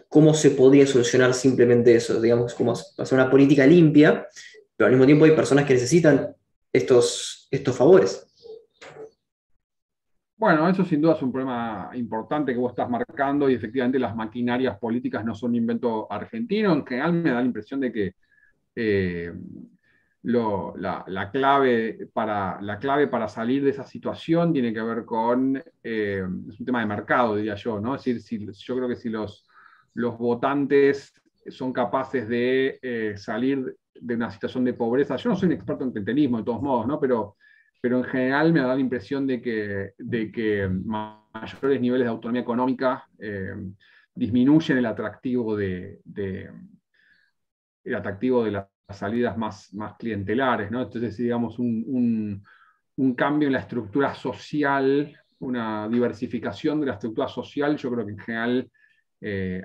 ¿cómo se podría solucionar simplemente eso? Digamos, como hacer una política limpia, pero al mismo tiempo hay personas que necesitan estos, estos favores. Bueno, eso sin duda es un problema importante que vos estás marcando y efectivamente las maquinarias políticas no son un invento argentino. En general me da la impresión de que eh, la, clave para, la clave para salir de esa situación tiene que ver con, eh, es un tema de mercado, diría yo, ¿no? Es decir, si, yo creo que si los, los votantes son capaces de eh, salir de una situación de pobreza, yo no soy un experto en clientelismo de todos modos, ¿no? Pero, pero en general me da la impresión de que, de que mayores niveles de autonomía económica eh, disminuyen el atractivo de, de el atractivo de la salidas más, más clientelares, ¿no? Entonces, digamos, un, cambio en la estructura social, una diversificación de la estructura social, yo creo que en general eh,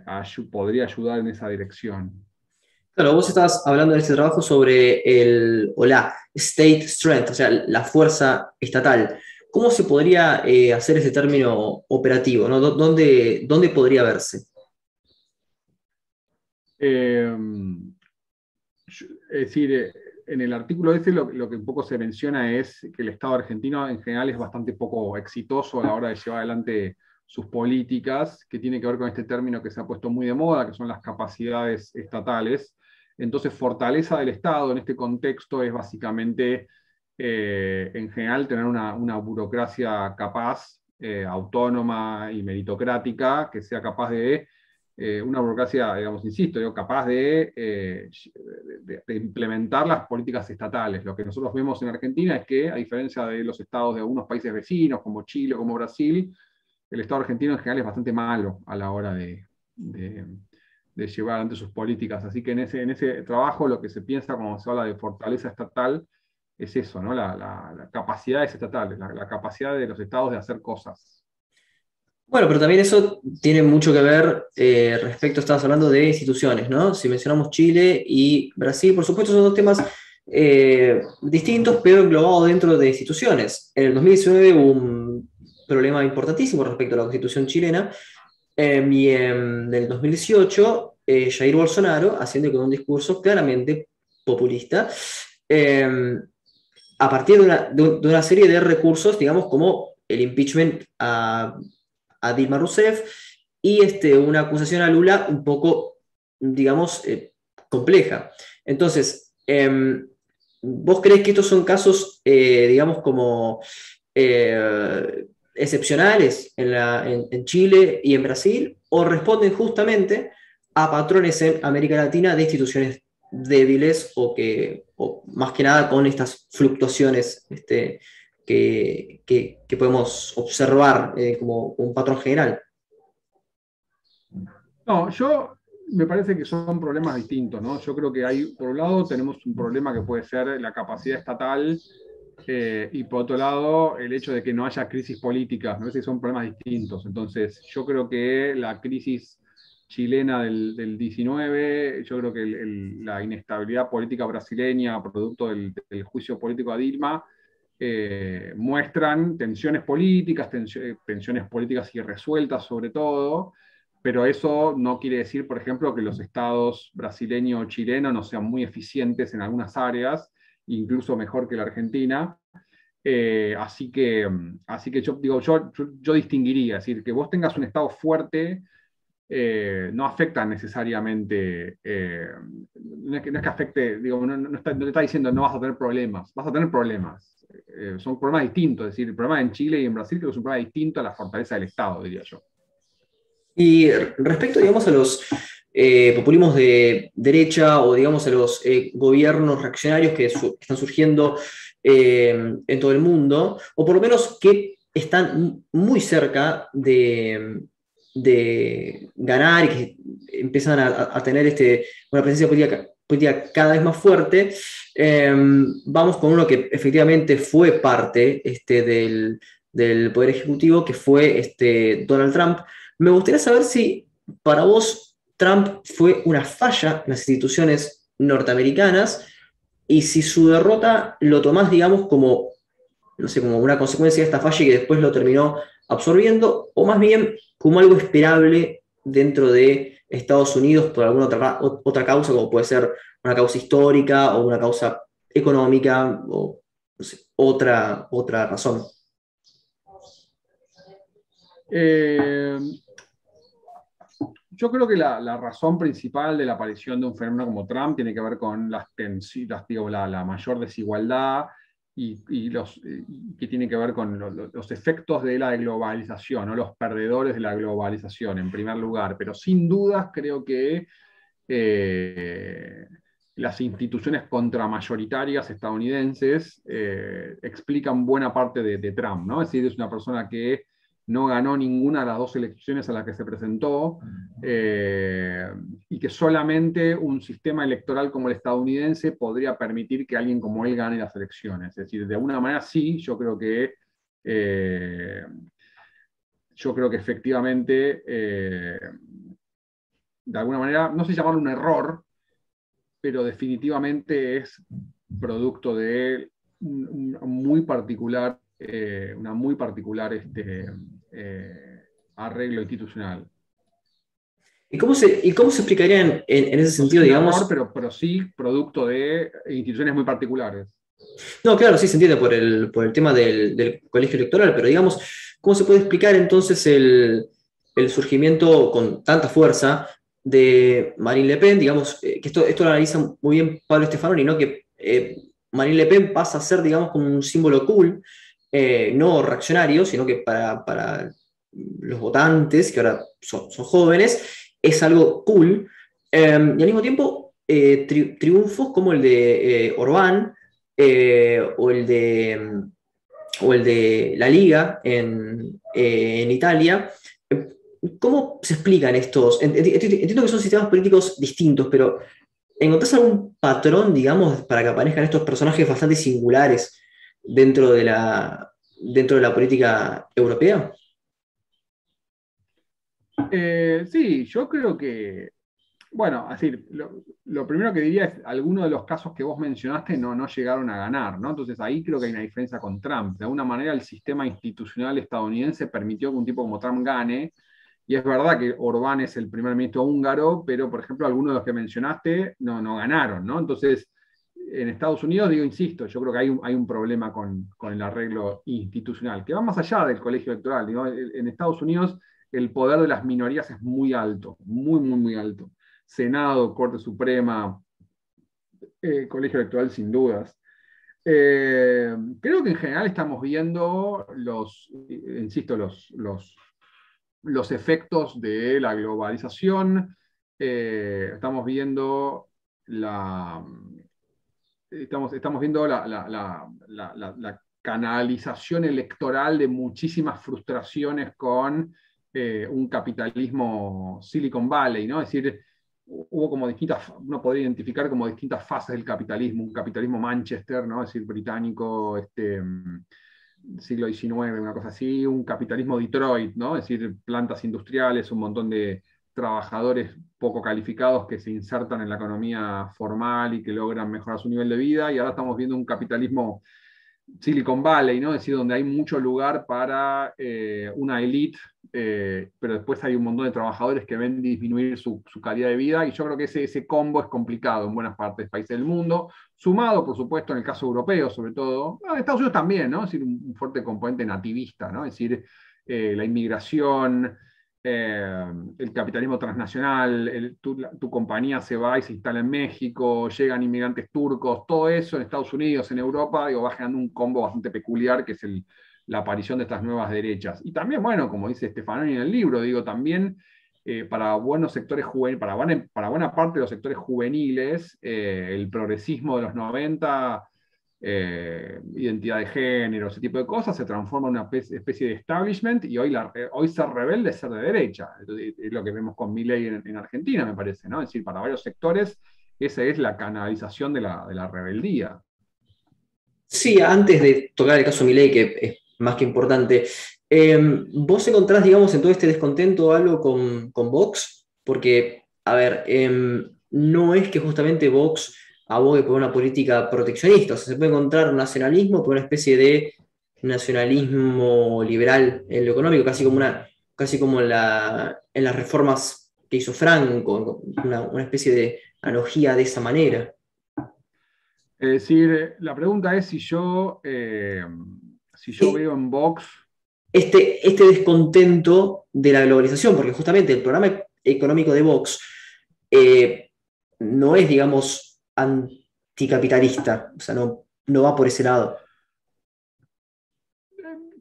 podría ayudar en esa dirección. Claro, vos estabas hablando en este trabajo sobre el, o la state strength, o sea, la fuerza estatal. ¿Cómo se podría eh, hacer ese término operativo? ¿no? ¿Dónde, ¿Dónde podría verse? Eh, es decir, eh, en el artículo ese lo, que un poco se menciona es que el Estado argentino en general es bastante poco exitoso a la hora de llevar adelante sus políticas, que tiene que ver con este término que se ha puesto muy de moda, que son las capacidades estatales. Entonces, fortaleza del Estado en este contexto es básicamente, eh, en general, tener una, burocracia capaz, eh, autónoma y meritocrática, que sea capaz de eh, una burocracia, digamos, insisto, capaz eh, de, implementar las políticas estatales. Lo que nosotros vemos en Argentina es que, a diferencia de los estados de algunos países vecinos, como Chile, como Brasil, el Estado argentino en general es bastante malo a la hora de, llevar adelante sus políticas. Así que en ese, en ese trabajo lo que se piensa cuando se habla de fortaleza estatal es eso, ¿no? la, capacidades estatales, la capacidad de los estados de hacer cosas. Bueno, pero también eso tiene mucho que ver eh, respecto, estabas hablando de instituciones, ¿no? Si mencionamos Chile y Brasil, por supuesto son dos temas eh, distintos, pero englobados dentro de instituciones. En el 2019 hubo un problema importantísimo respecto a la constitución chilena, em, y en el 2018 eh, Jair Bolsonaro, haciendo con un discurso claramente populista, em, a partir de una, de una serie de recursos, digamos, como el impeachment a a Dilma Rousseff y este, una acusación a Lula un poco, digamos, eh, compleja. Entonces, em, ¿vos crees que estos son casos, eh, digamos, como eh, excepcionales en, Chile y en Brasil o responden justamente a patrones en América Latina de instituciones débiles o que, más que nada con estas fluctuaciones este, que, podemos observar eh, como un patrón general. No, yo me parece que son problemas distintos, ¿no? Yo creo que hay, por un lado, tenemos un problema que puede ser la capacidad estatal eh, y por otro lado, el hecho de que no haya crisis políticas, ¿no? son problemas distintos. Entonces, yo creo que la crisis chilena del, del 19, yo creo que la inestabilidad política brasileña, producto del, juicio político a Dilma, eh, muestran tensiones políticas, tensiones políticas irresueltas sobre todo, pero eso no quiere decir, por ejemplo, que los estados brasileño o chileno no sean muy eficientes en algunas áreas, incluso mejor que la Argentina. Eh, así, que, así que yo digo, yo, yo, distinguiría, es decir, que vos tengas un estado fuerte eh, no afecta necesariamente, eh, no, es que, afecte, digo, no, está, te está diciendo no vas a tener problemas, vas a tener problemas. son problemas distintos, es decir, el problema en Chile y en Brasil que es un problema distinto a la fortaleza del Estado, diría yo. Y respecto, digamos, a los eh, populismos de derecha o, digamos, a los eh, gobiernos reaccionarios que, están surgiendo eh, en todo el mundo, o por lo menos que están muy cerca de, ganar y que empiezan a, tener este, una presencia política, cada vez más fuerte, vamos con uno que efectivamente fue parte este, del, del Poder Ejecutivo, que fue este, Donald Trump. Me gustaría saber si para vos Trump fue una falla en las instituciones norteamericanas y si su derrota lo tomás, digamos, como, no sé, como una consecuencia de esta falla y que después lo terminó absorbiendo, o más bien como algo esperable dentro de Estados Unidos por alguna otra, otra causa, como puede ser una causa histórica o una causa económica o otra, otra razón. Eh, yo creo que la, razón principal de la aparición de un fenómeno como Trump tiene que ver con las, la, la, mayor desigualdad y, los, que tiene que ver con los, efectos de la globalización, o los perdedores de la globalización, en primer lugar. Pero sin dudas creo que eh, las instituciones contramayoritarias estadounidenses eh, explican buena parte de, de, Trump. ¿no? Es decir, es una persona que no ganó ninguna de las dos elecciones a las que se presentó eh, y que solamente un sistema electoral como el estadounidense podría permitir que alguien como él gane las elecciones. Es decir, de alguna manera sí, yo creo que, eh, yo creo que efectivamente, eh, de alguna manera, no sé llamarlo un error, pero definitivamente es producto de muy particular una muy particular este, eh, arreglo institucional. ¿Y cómo se, y cómo se explicaría en, ese sentido, digamos? pero, pero sí producto de instituciones muy particulares. No, claro, sí se entiende por el, por el tema del, colegio electoral, pero digamos, ¿cómo se puede explicar entonces el, el surgimiento con tanta fuerza de Marine Le Pen? Digamos, eh, que esto, esto lo analiza muy bien Pablo Estefanoni, ¿no? Que Marine Le Pen pasa a ser, digamos, como un símbolo cool eh, no reaccionario, sino que para, los votantes, que ahora son, jóvenes, es algo cool. Em, y al mismo tiempo, eh, triunfos como el de eh, Orbán o, el de, o el de la Liga en, Italia, ¿cómo se explican estos? Entiendo que son sistemas políticos distintos, pero ¿encontrás algún patrón, digamos, para que aparezcan estos personajes bastante singulares dentro de la, dentro de la política europea? Eh, sí, yo creo que, bueno, así, lo, primero que diría es, algunos de los casos que vos mencionaste no, no llegaron a ganar, ¿no? Entonces ahí creo que hay una diferencia con Trump. De alguna manera el sistema institucional estadounidense permitió que un tipo como Trump gane, y es verdad que Orbán es el primer ministro húngaro, pero por ejemplo algunos de los que mencionaste no, no ganaron, ¿no? Entonces en Estados Unidos, digo, insisto, yo creo que hay un, hay un problema con, el arreglo institucional, que va más allá del colegio electoral. en Estados Unidos el poder de las minorías es muy alto, muy, muy, muy alto. Senado, Corte Suprema, eh, colegio electoral sin dudas. Eh, creo que en general estamos viendo los, insisto, los, los, los efectos de la globalización, eh, estamos viendo la, estamos, estamos viendo la, canalización electoral de muchísimas frustraciones con eh, un capitalismo Silicon Valley, ¿no? Es decir, hubo como distintas, uno podría identificar como distintas fases del capitalismo, un capitalismo Manchester, ¿no? Es decir, británico, este, siglo XIX, una cosa así, un capitalismo Detroit, ¿no? Es decir, plantas industriales, un montón de trabajadores poco calificados que se insertan en la economía formal y que logran mejorar su nivel de vida, y ahora estamos viendo un capitalismo Silicon Valley, ¿no? Es decir, donde hay mucho lugar para eh, una élite, eh, pero después hay un montón de trabajadores que ven disminuir su, calidad de vida, y yo creo que ese, ese, combo es complicado en buenas partes de países del mundo, sumado, por supuesto, en el caso europeo, sobre todo, en Estados Unidos también, ¿no? Es decir, un, fuerte componente nativista, ¿no? Es decir, eh, la inmigración, eh, el capitalismo transnacional, tu, compañía se va y se instala en México, llegan inmigrantes turcos, todo eso en Estados Unidos, en Europa, digo, va generando un combo bastante peculiar que es la aparición de estas nuevas derechas. Y también, bueno, como dice Stefanoni en el libro, digo, también eh, para buenos sectores juveniles, para para buena parte de los sectores juveniles, eh, el progresismo de los 90 eh, identidad de género, ese tipo de cosas, se transforma en una especie de establishment y hoy, la, hoy ser rebelde ser de derecha. Es lo que vemos con Milley en, en Argentina, me parece, ¿no? Es decir, para varios sectores esa es la canalización de la, de la rebeldía. Sí, antes de tocar el caso Milley, que es más que importante, em, ¿vos encontrás, digamos, en todo este descontento algo con, con Vox? Porque, a ver, em, no es que justamente Vox abogue por una política proteccionista. O sea, se puede encontrar nacionalismo por una especie de nacionalismo liberal en lo económico, casi como, una, casi como en, la, en las reformas que hizo Franco, una, una especie de analogía de esa manera. Es decir, la pregunta es si yo, eh, si yo veo en Vox... Este, este descontento de la globalización, porque justamente el programa económico de Vox eh, no es, digamos, anticapitalista, o sea, no, no va por ese lado.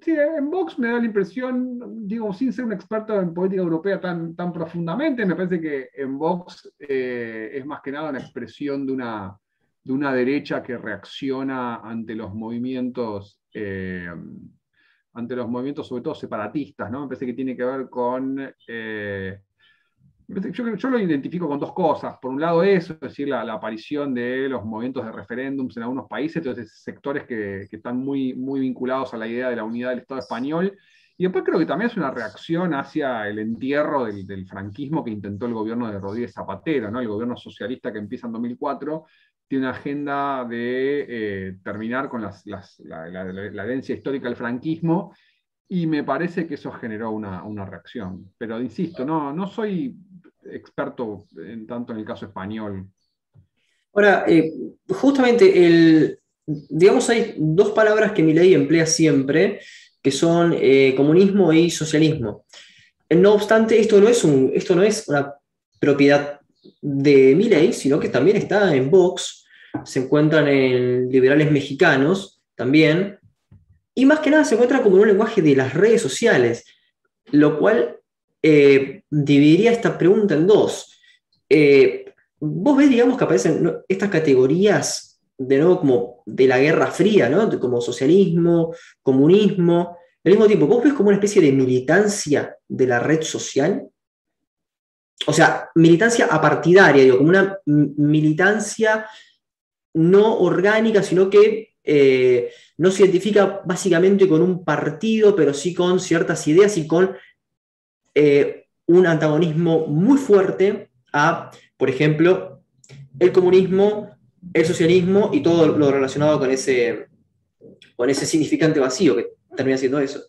Sí, en Vox me da la impresión, digo, sin ser un experto en política europea tan, tan profundamente, me parece que en Vox eh, es más que nada una expresión de una, de una derecha que reacciona ante los movimientos, eh, ante los movimientos sobre todo separatistas, ¿no? Me parece que tiene que ver con eh, yo, lo identifico con dos cosas. Por un lado eso, es decir, la, aparición de los movimientos de referéndums en algunos países, entonces sectores que, están muy, muy vinculados a la idea de la unidad del Estado español. Y después creo que también es una reacción hacia el entierro del, franquismo que intentó el gobierno de Rodríguez Zapatero, ¿no? el gobierno socialista que empieza en 2004, tiene una agenda de eh, terminar con la, la, herencia histórica del franquismo y me parece que eso generó una, una, reacción. Pero insisto, no, no soy experto en tanto en el caso español. Ahora, eh, justamente, el, digamos, hay dos palabras que mi ley emplea siempre, que son eh, comunismo y socialismo. No obstante, esto no, es un, esto no es una propiedad de mi ley, sino que también está en Vox, se encuentran en liberales mexicanos también, y más que nada se encuentra como en un lenguaje de las redes sociales, lo cual eh, dividiría esta pregunta en dos. Eh, vos ves, digamos, que aparecen estas categorías, de nuevo, como de la Guerra Fría, ¿no? como socialismo, comunismo. Al mismo tiempo, ¿vos ves como una especie de militancia de la red social? O sea, militancia apartidaria, digo, como una militancia no orgánica, sino que eh, no se identifica básicamente con un partido, pero sí con ciertas ideas y con eh, un antagonismo muy fuerte a, por ejemplo, el comunismo, el socialismo y todo lo relacionado con ese, con ese significante vacío que termina siendo eso.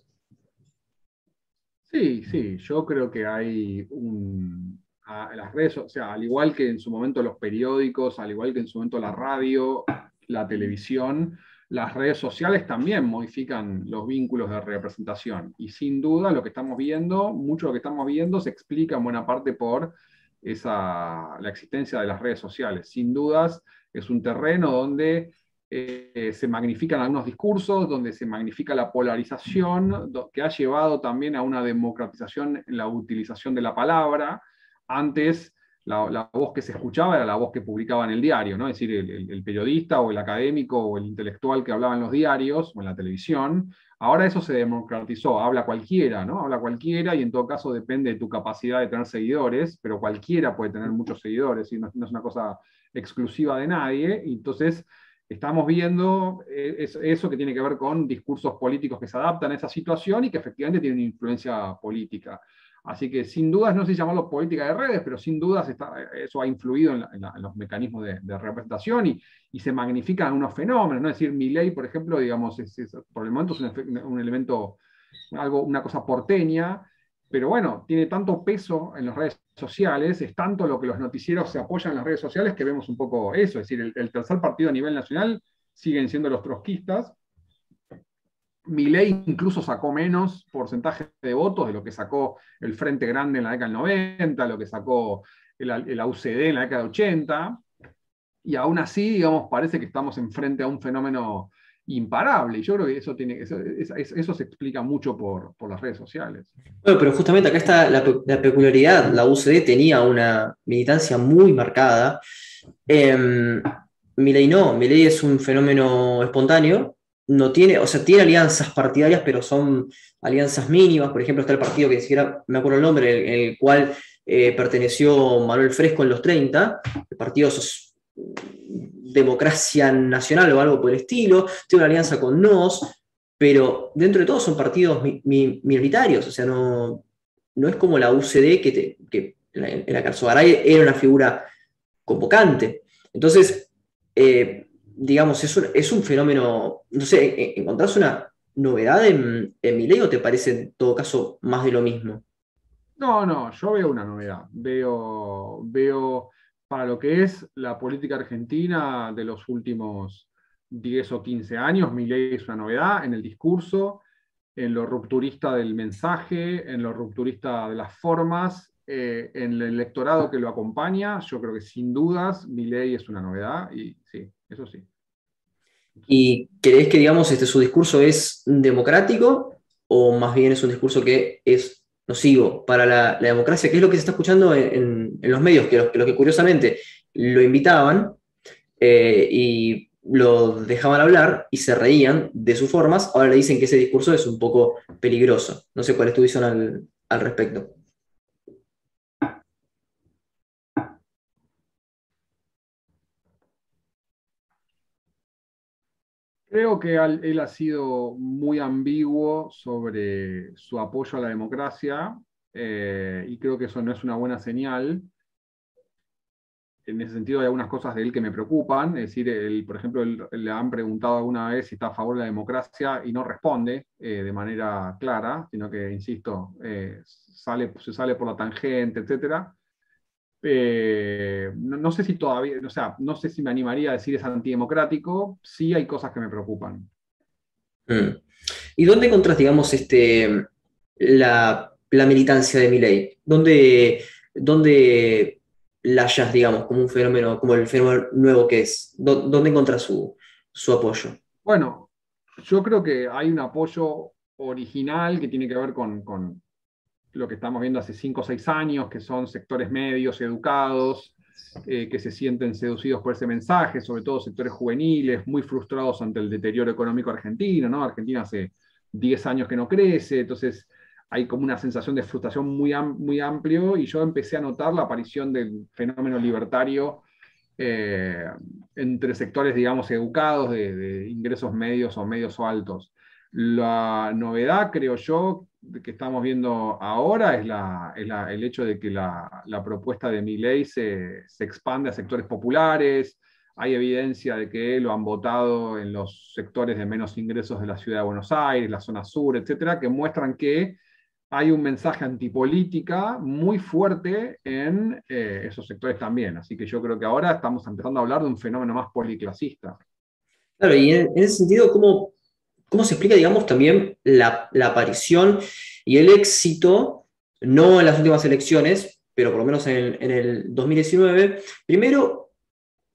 Sí, sí, yo creo que hay un, las redes, o sea, al igual que en su momento los periódicos, al igual que en su momento la radio, la televisión, las redes sociales también modifican los vínculos de representación. Y sin duda lo que estamos viendo, mucho de lo que estamos viendo se explica en buena parte por esa, la existencia de las redes sociales. Sin dudas es un terreno donde eh, se magnifican algunos discursos, donde se magnifica la polarización, que ha llevado también a una democratización en la utilización de la palabra. Antes la, voz que se escuchaba era la voz que publicaba en el diario, ¿no? es decir, el, periodista o el académico o el intelectual que hablaba en los diarios o en la televisión. Ahora eso se democratizó, habla cualquiera, ¿no? Habla cualquiera y en todo caso depende de tu capacidad de tener seguidores, pero cualquiera puede tener muchos seguidores y no, es una cosa exclusiva de nadie. entonces estamos viendo eh, eso que tiene que ver con discursos políticos que se adaptan a esa situación y que efectivamente tienen influencia política. Así que sin dudas, no sé llamarlo política de redes, pero sin dudas eso ha influido en, los mecanismos de, representación y, se magnifican unos fenómenos. ¿no? Es decir, mi ley, por ejemplo, digamos, por el momento es un, elemento, algo, una cosa porteña, pero bueno, tiene tanto peso en las redes sociales, es tanto lo que los noticieros se apoyan en las redes sociales que vemos un poco eso. Es decir, el, el tercer partido a nivel nacional siguen siendo los trotskistas, ley incluso sacó menos porcentaje de votos de lo que sacó el Frente Grande en la década del 90, lo que sacó el, el UCD en la década del 80, y aún así, digamos, parece que estamos enfrente a un fenómeno imparable. Y yo creo que eso, se explica mucho por, las redes sociales. Bueno, pero justamente acá está la, peculiaridad. La UCD tenía una militancia muy marcada. Eh, Milei no, Milei es un fenómeno espontáneo no tiene, o sea, tiene alianzas partidarias, pero son alianzas mínimas. Por ejemplo, está el partido que siquiera me acuerdo el nombre, en el, cual eh, perteneció Manuel Fresco en los 30, el partido Democracia Nacional o algo por el estilo, tiene una alianza con NOS, pero dentro de todo son partidos minoritarios, o sea, no, no es como la UCD que, que en la Carzogaray era una figura convocante. Entonces, eh, digamos, es un, es un fenómeno, no sé, ¿encontrás una novedad en, en mi ley o te parece en todo caso más de lo mismo? No, no, yo veo una novedad. Veo, veo para lo que es la política argentina de los últimos 10 o 15 años, mi ley es una novedad en el discurso, en lo rupturista del mensaje, en lo rupturista de las formas, eh, en el electorado que lo acompaña. Yo creo que sin dudas mi ley es una novedad y sí, eso sí. ¿Y crees que, digamos, este, su discurso es democrático o más bien es un discurso que es nocivo para la, democracia? ¿Qué es lo que se está escuchando en, los medios? Que lo, que curiosamente lo invitaban eh, y lo dejaban hablar y se reían de sus formas, ahora le dicen que ese discurso es un poco peligroso. No sé cuál es tu visión al respecto. Creo que él ha sido muy ambiguo sobre su apoyo a la democracia eh, y creo que eso no es una buena señal. En ese sentido hay algunas cosas de él que me preocupan, es decir, por ejemplo, le han preguntado alguna vez si está a favor de la democracia y no responde eh, de manera clara, sino que, insisto, eh, sale, se sale por la tangente, etcétera. Eh, no, sé si todavía, o sea, no sé si me animaría a decir es antidemocrático, sí hay cosas que me preocupan. Mm. ¿Y dónde encontrás, digamos, este, la, militancia de mi ley? ¿Dónde, ¿Dónde, la hallas, digamos, como un fenómeno, como el fenómeno nuevo que es? ¿Dónde encontrás su, apoyo? Bueno, yo creo que hay un apoyo original que tiene que ver con, lo que estamos viendo hace 5 o 6 años, que son sectores medios, educados, eh, que se sienten seducidos por ese mensaje, sobre todo sectores juveniles, muy frustrados ante el deterioro económico argentino, ¿no? Argentina hace 10 años que no crece, entonces hay como una sensación de frustración muy, muy amplio y yo empecé a notar la aparición del fenómeno libertario eh, entre sectores, digamos, educados de ingresos medios o medios o altos. La novedad, creo yo, que estamos viendo ahora es, el hecho de que la, propuesta de mi ley se, expande a sectores populares. Hay evidencia de que lo han votado en los sectores de menos ingresos de la ciudad de Buenos Aires, la zona sur, etcétera, que muestran que hay un mensaje antipolítica muy fuerte en eh, esos sectores también. Así que yo creo que ahora estamos empezando a hablar de un fenómeno más policlasista. Claro, y en, ese sentido, ¿cómo, ¿Cómo se explica, digamos, también la, aparición y el éxito, no en las últimas elecciones, pero por lo menos en el, 2019? Primero,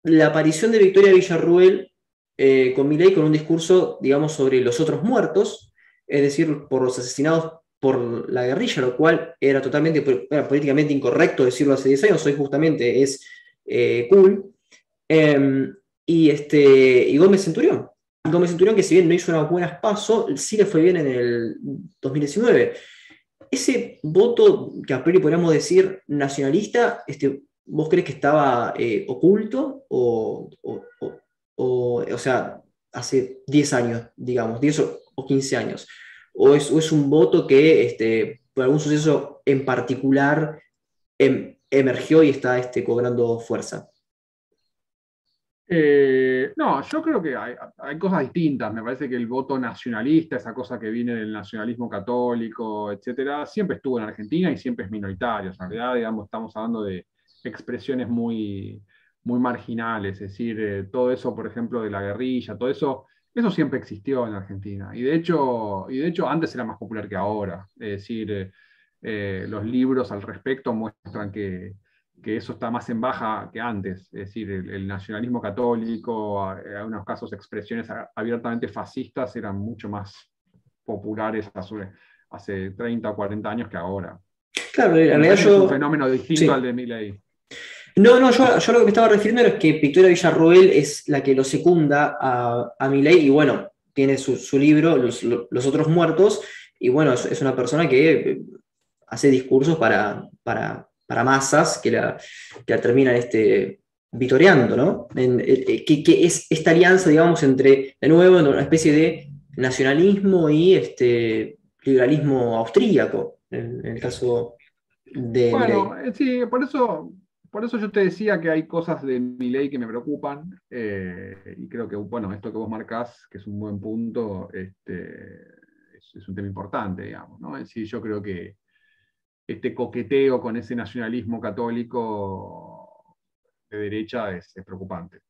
la aparición de Victoria Villarruel eh, con Milei con un discurso, digamos, sobre los otros muertos, es decir, por los asesinados por la guerrilla, lo cual era totalmente políticamente incorrecto decirlo hace 10 años, hoy justamente es eh, cool. Em, y, este, y Gómez Centurión. Gómez Centurión, que si bien no hizo unas buenas pasos, sí le fue bien en el 2019. Ese voto que a priori podríamos decir nacionalista, este, ¿vos crees que estaba eh, oculto? O, o, sea, hace 10 años, digamos, 10 o 15 años. ¿O es, es un voto que este, por algún suceso en particular em, emergió y está este, cobrando fuerza? Eh, no, yo creo que hay, cosas distintas. Me parece que el voto nacionalista, esa cosa que viene del nacionalismo católico, etcétera, siempre estuvo en Argentina y siempre es minoritario. En realidad, digamos, estamos hablando de expresiones muy, muy marginales. Es decir, eh, todo eso, por ejemplo, de la guerrilla, todo eso, eso siempre existió en Argentina. Y de hecho, y de hecho antes era más popular que ahora. Es decir, eh, los libros al respecto muestran que que eso está más en baja que antes, es decir, el, nacionalismo católico, en algunos casos expresiones abiertamente fascistas eran mucho más populares hace, hace 30 o 40 años que ahora. Claro, en realidad yo... Es un fenómeno distinto al de Milley. No, no, yo, yo, lo que me estaba refiriendo es que Victoria Villarroel es la que lo secunda a, a Milley y bueno, tiene su, su libro, los, los, otros muertos, y bueno, es, es, una persona que hace discursos para, para, para masas que la, que terminan este, vitoreando, ¿no? En, eh, eh, que, es esta alianza, digamos, entre, de nuevo, una especie de nacionalismo y este, liberalismo austríaco, en, el caso de... Bueno, eh, sí, por eso, por eso yo te decía que hay cosas de mi ley que me preocupan, y creo que, bueno, esto que vos marcás, que es un buen punto, este, es, un tema importante, digamos, ¿no? Es decir, yo creo que este coqueteo con ese nacionalismo católico de derecha es, preocupante.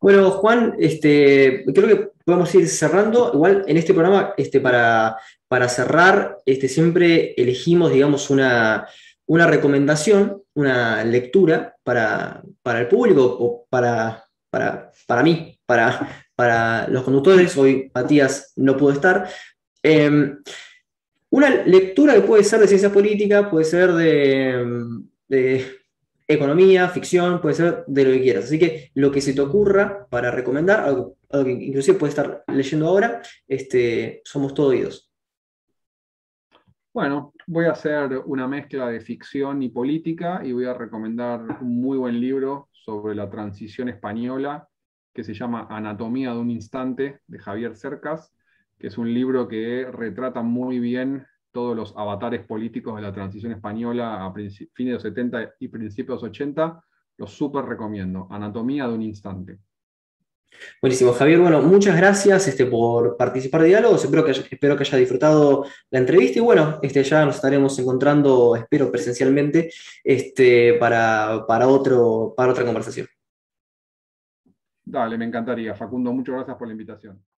Bueno, Juan, este, creo que podemos ir cerrando. Igual en este programa, este, para, para cerrar, este, siempre elegimos, digamos, una, una recomendación, una lectura para, el público o para, para, mí, para, para los conductores. Hoy Matías no pudo estar. Em, una lectura que puede ser de ciencia política, puede ser de, economía, ficción, puede ser de lo que quieras. Así que lo que se te ocurra para recomendar, algo, que inclusive puedes estar leyendo ahora, este, somos todos oídos. Bueno, voy a hacer una mezcla de ficción y política y voy a recomendar un muy buen libro sobre la transición española que se llama Anatomía de un Instante de Javier Cercas que es un libro que retrata muy bien todos los avatares políticos de la transición española a fines de los 70 y principios de los 80. Lo súper recomiendo. Anatomía de un instante. Buenísimo, Javier. Bueno, muchas gracias este, por participar de diálogos. Espero que, espero que haya disfrutado la entrevista y bueno, este, ya nos estaremos encontrando, espero presencialmente, este, para, para, otro, para otra conversación. Dale, me encantaría. Facundo, muchas gracias por la invitación.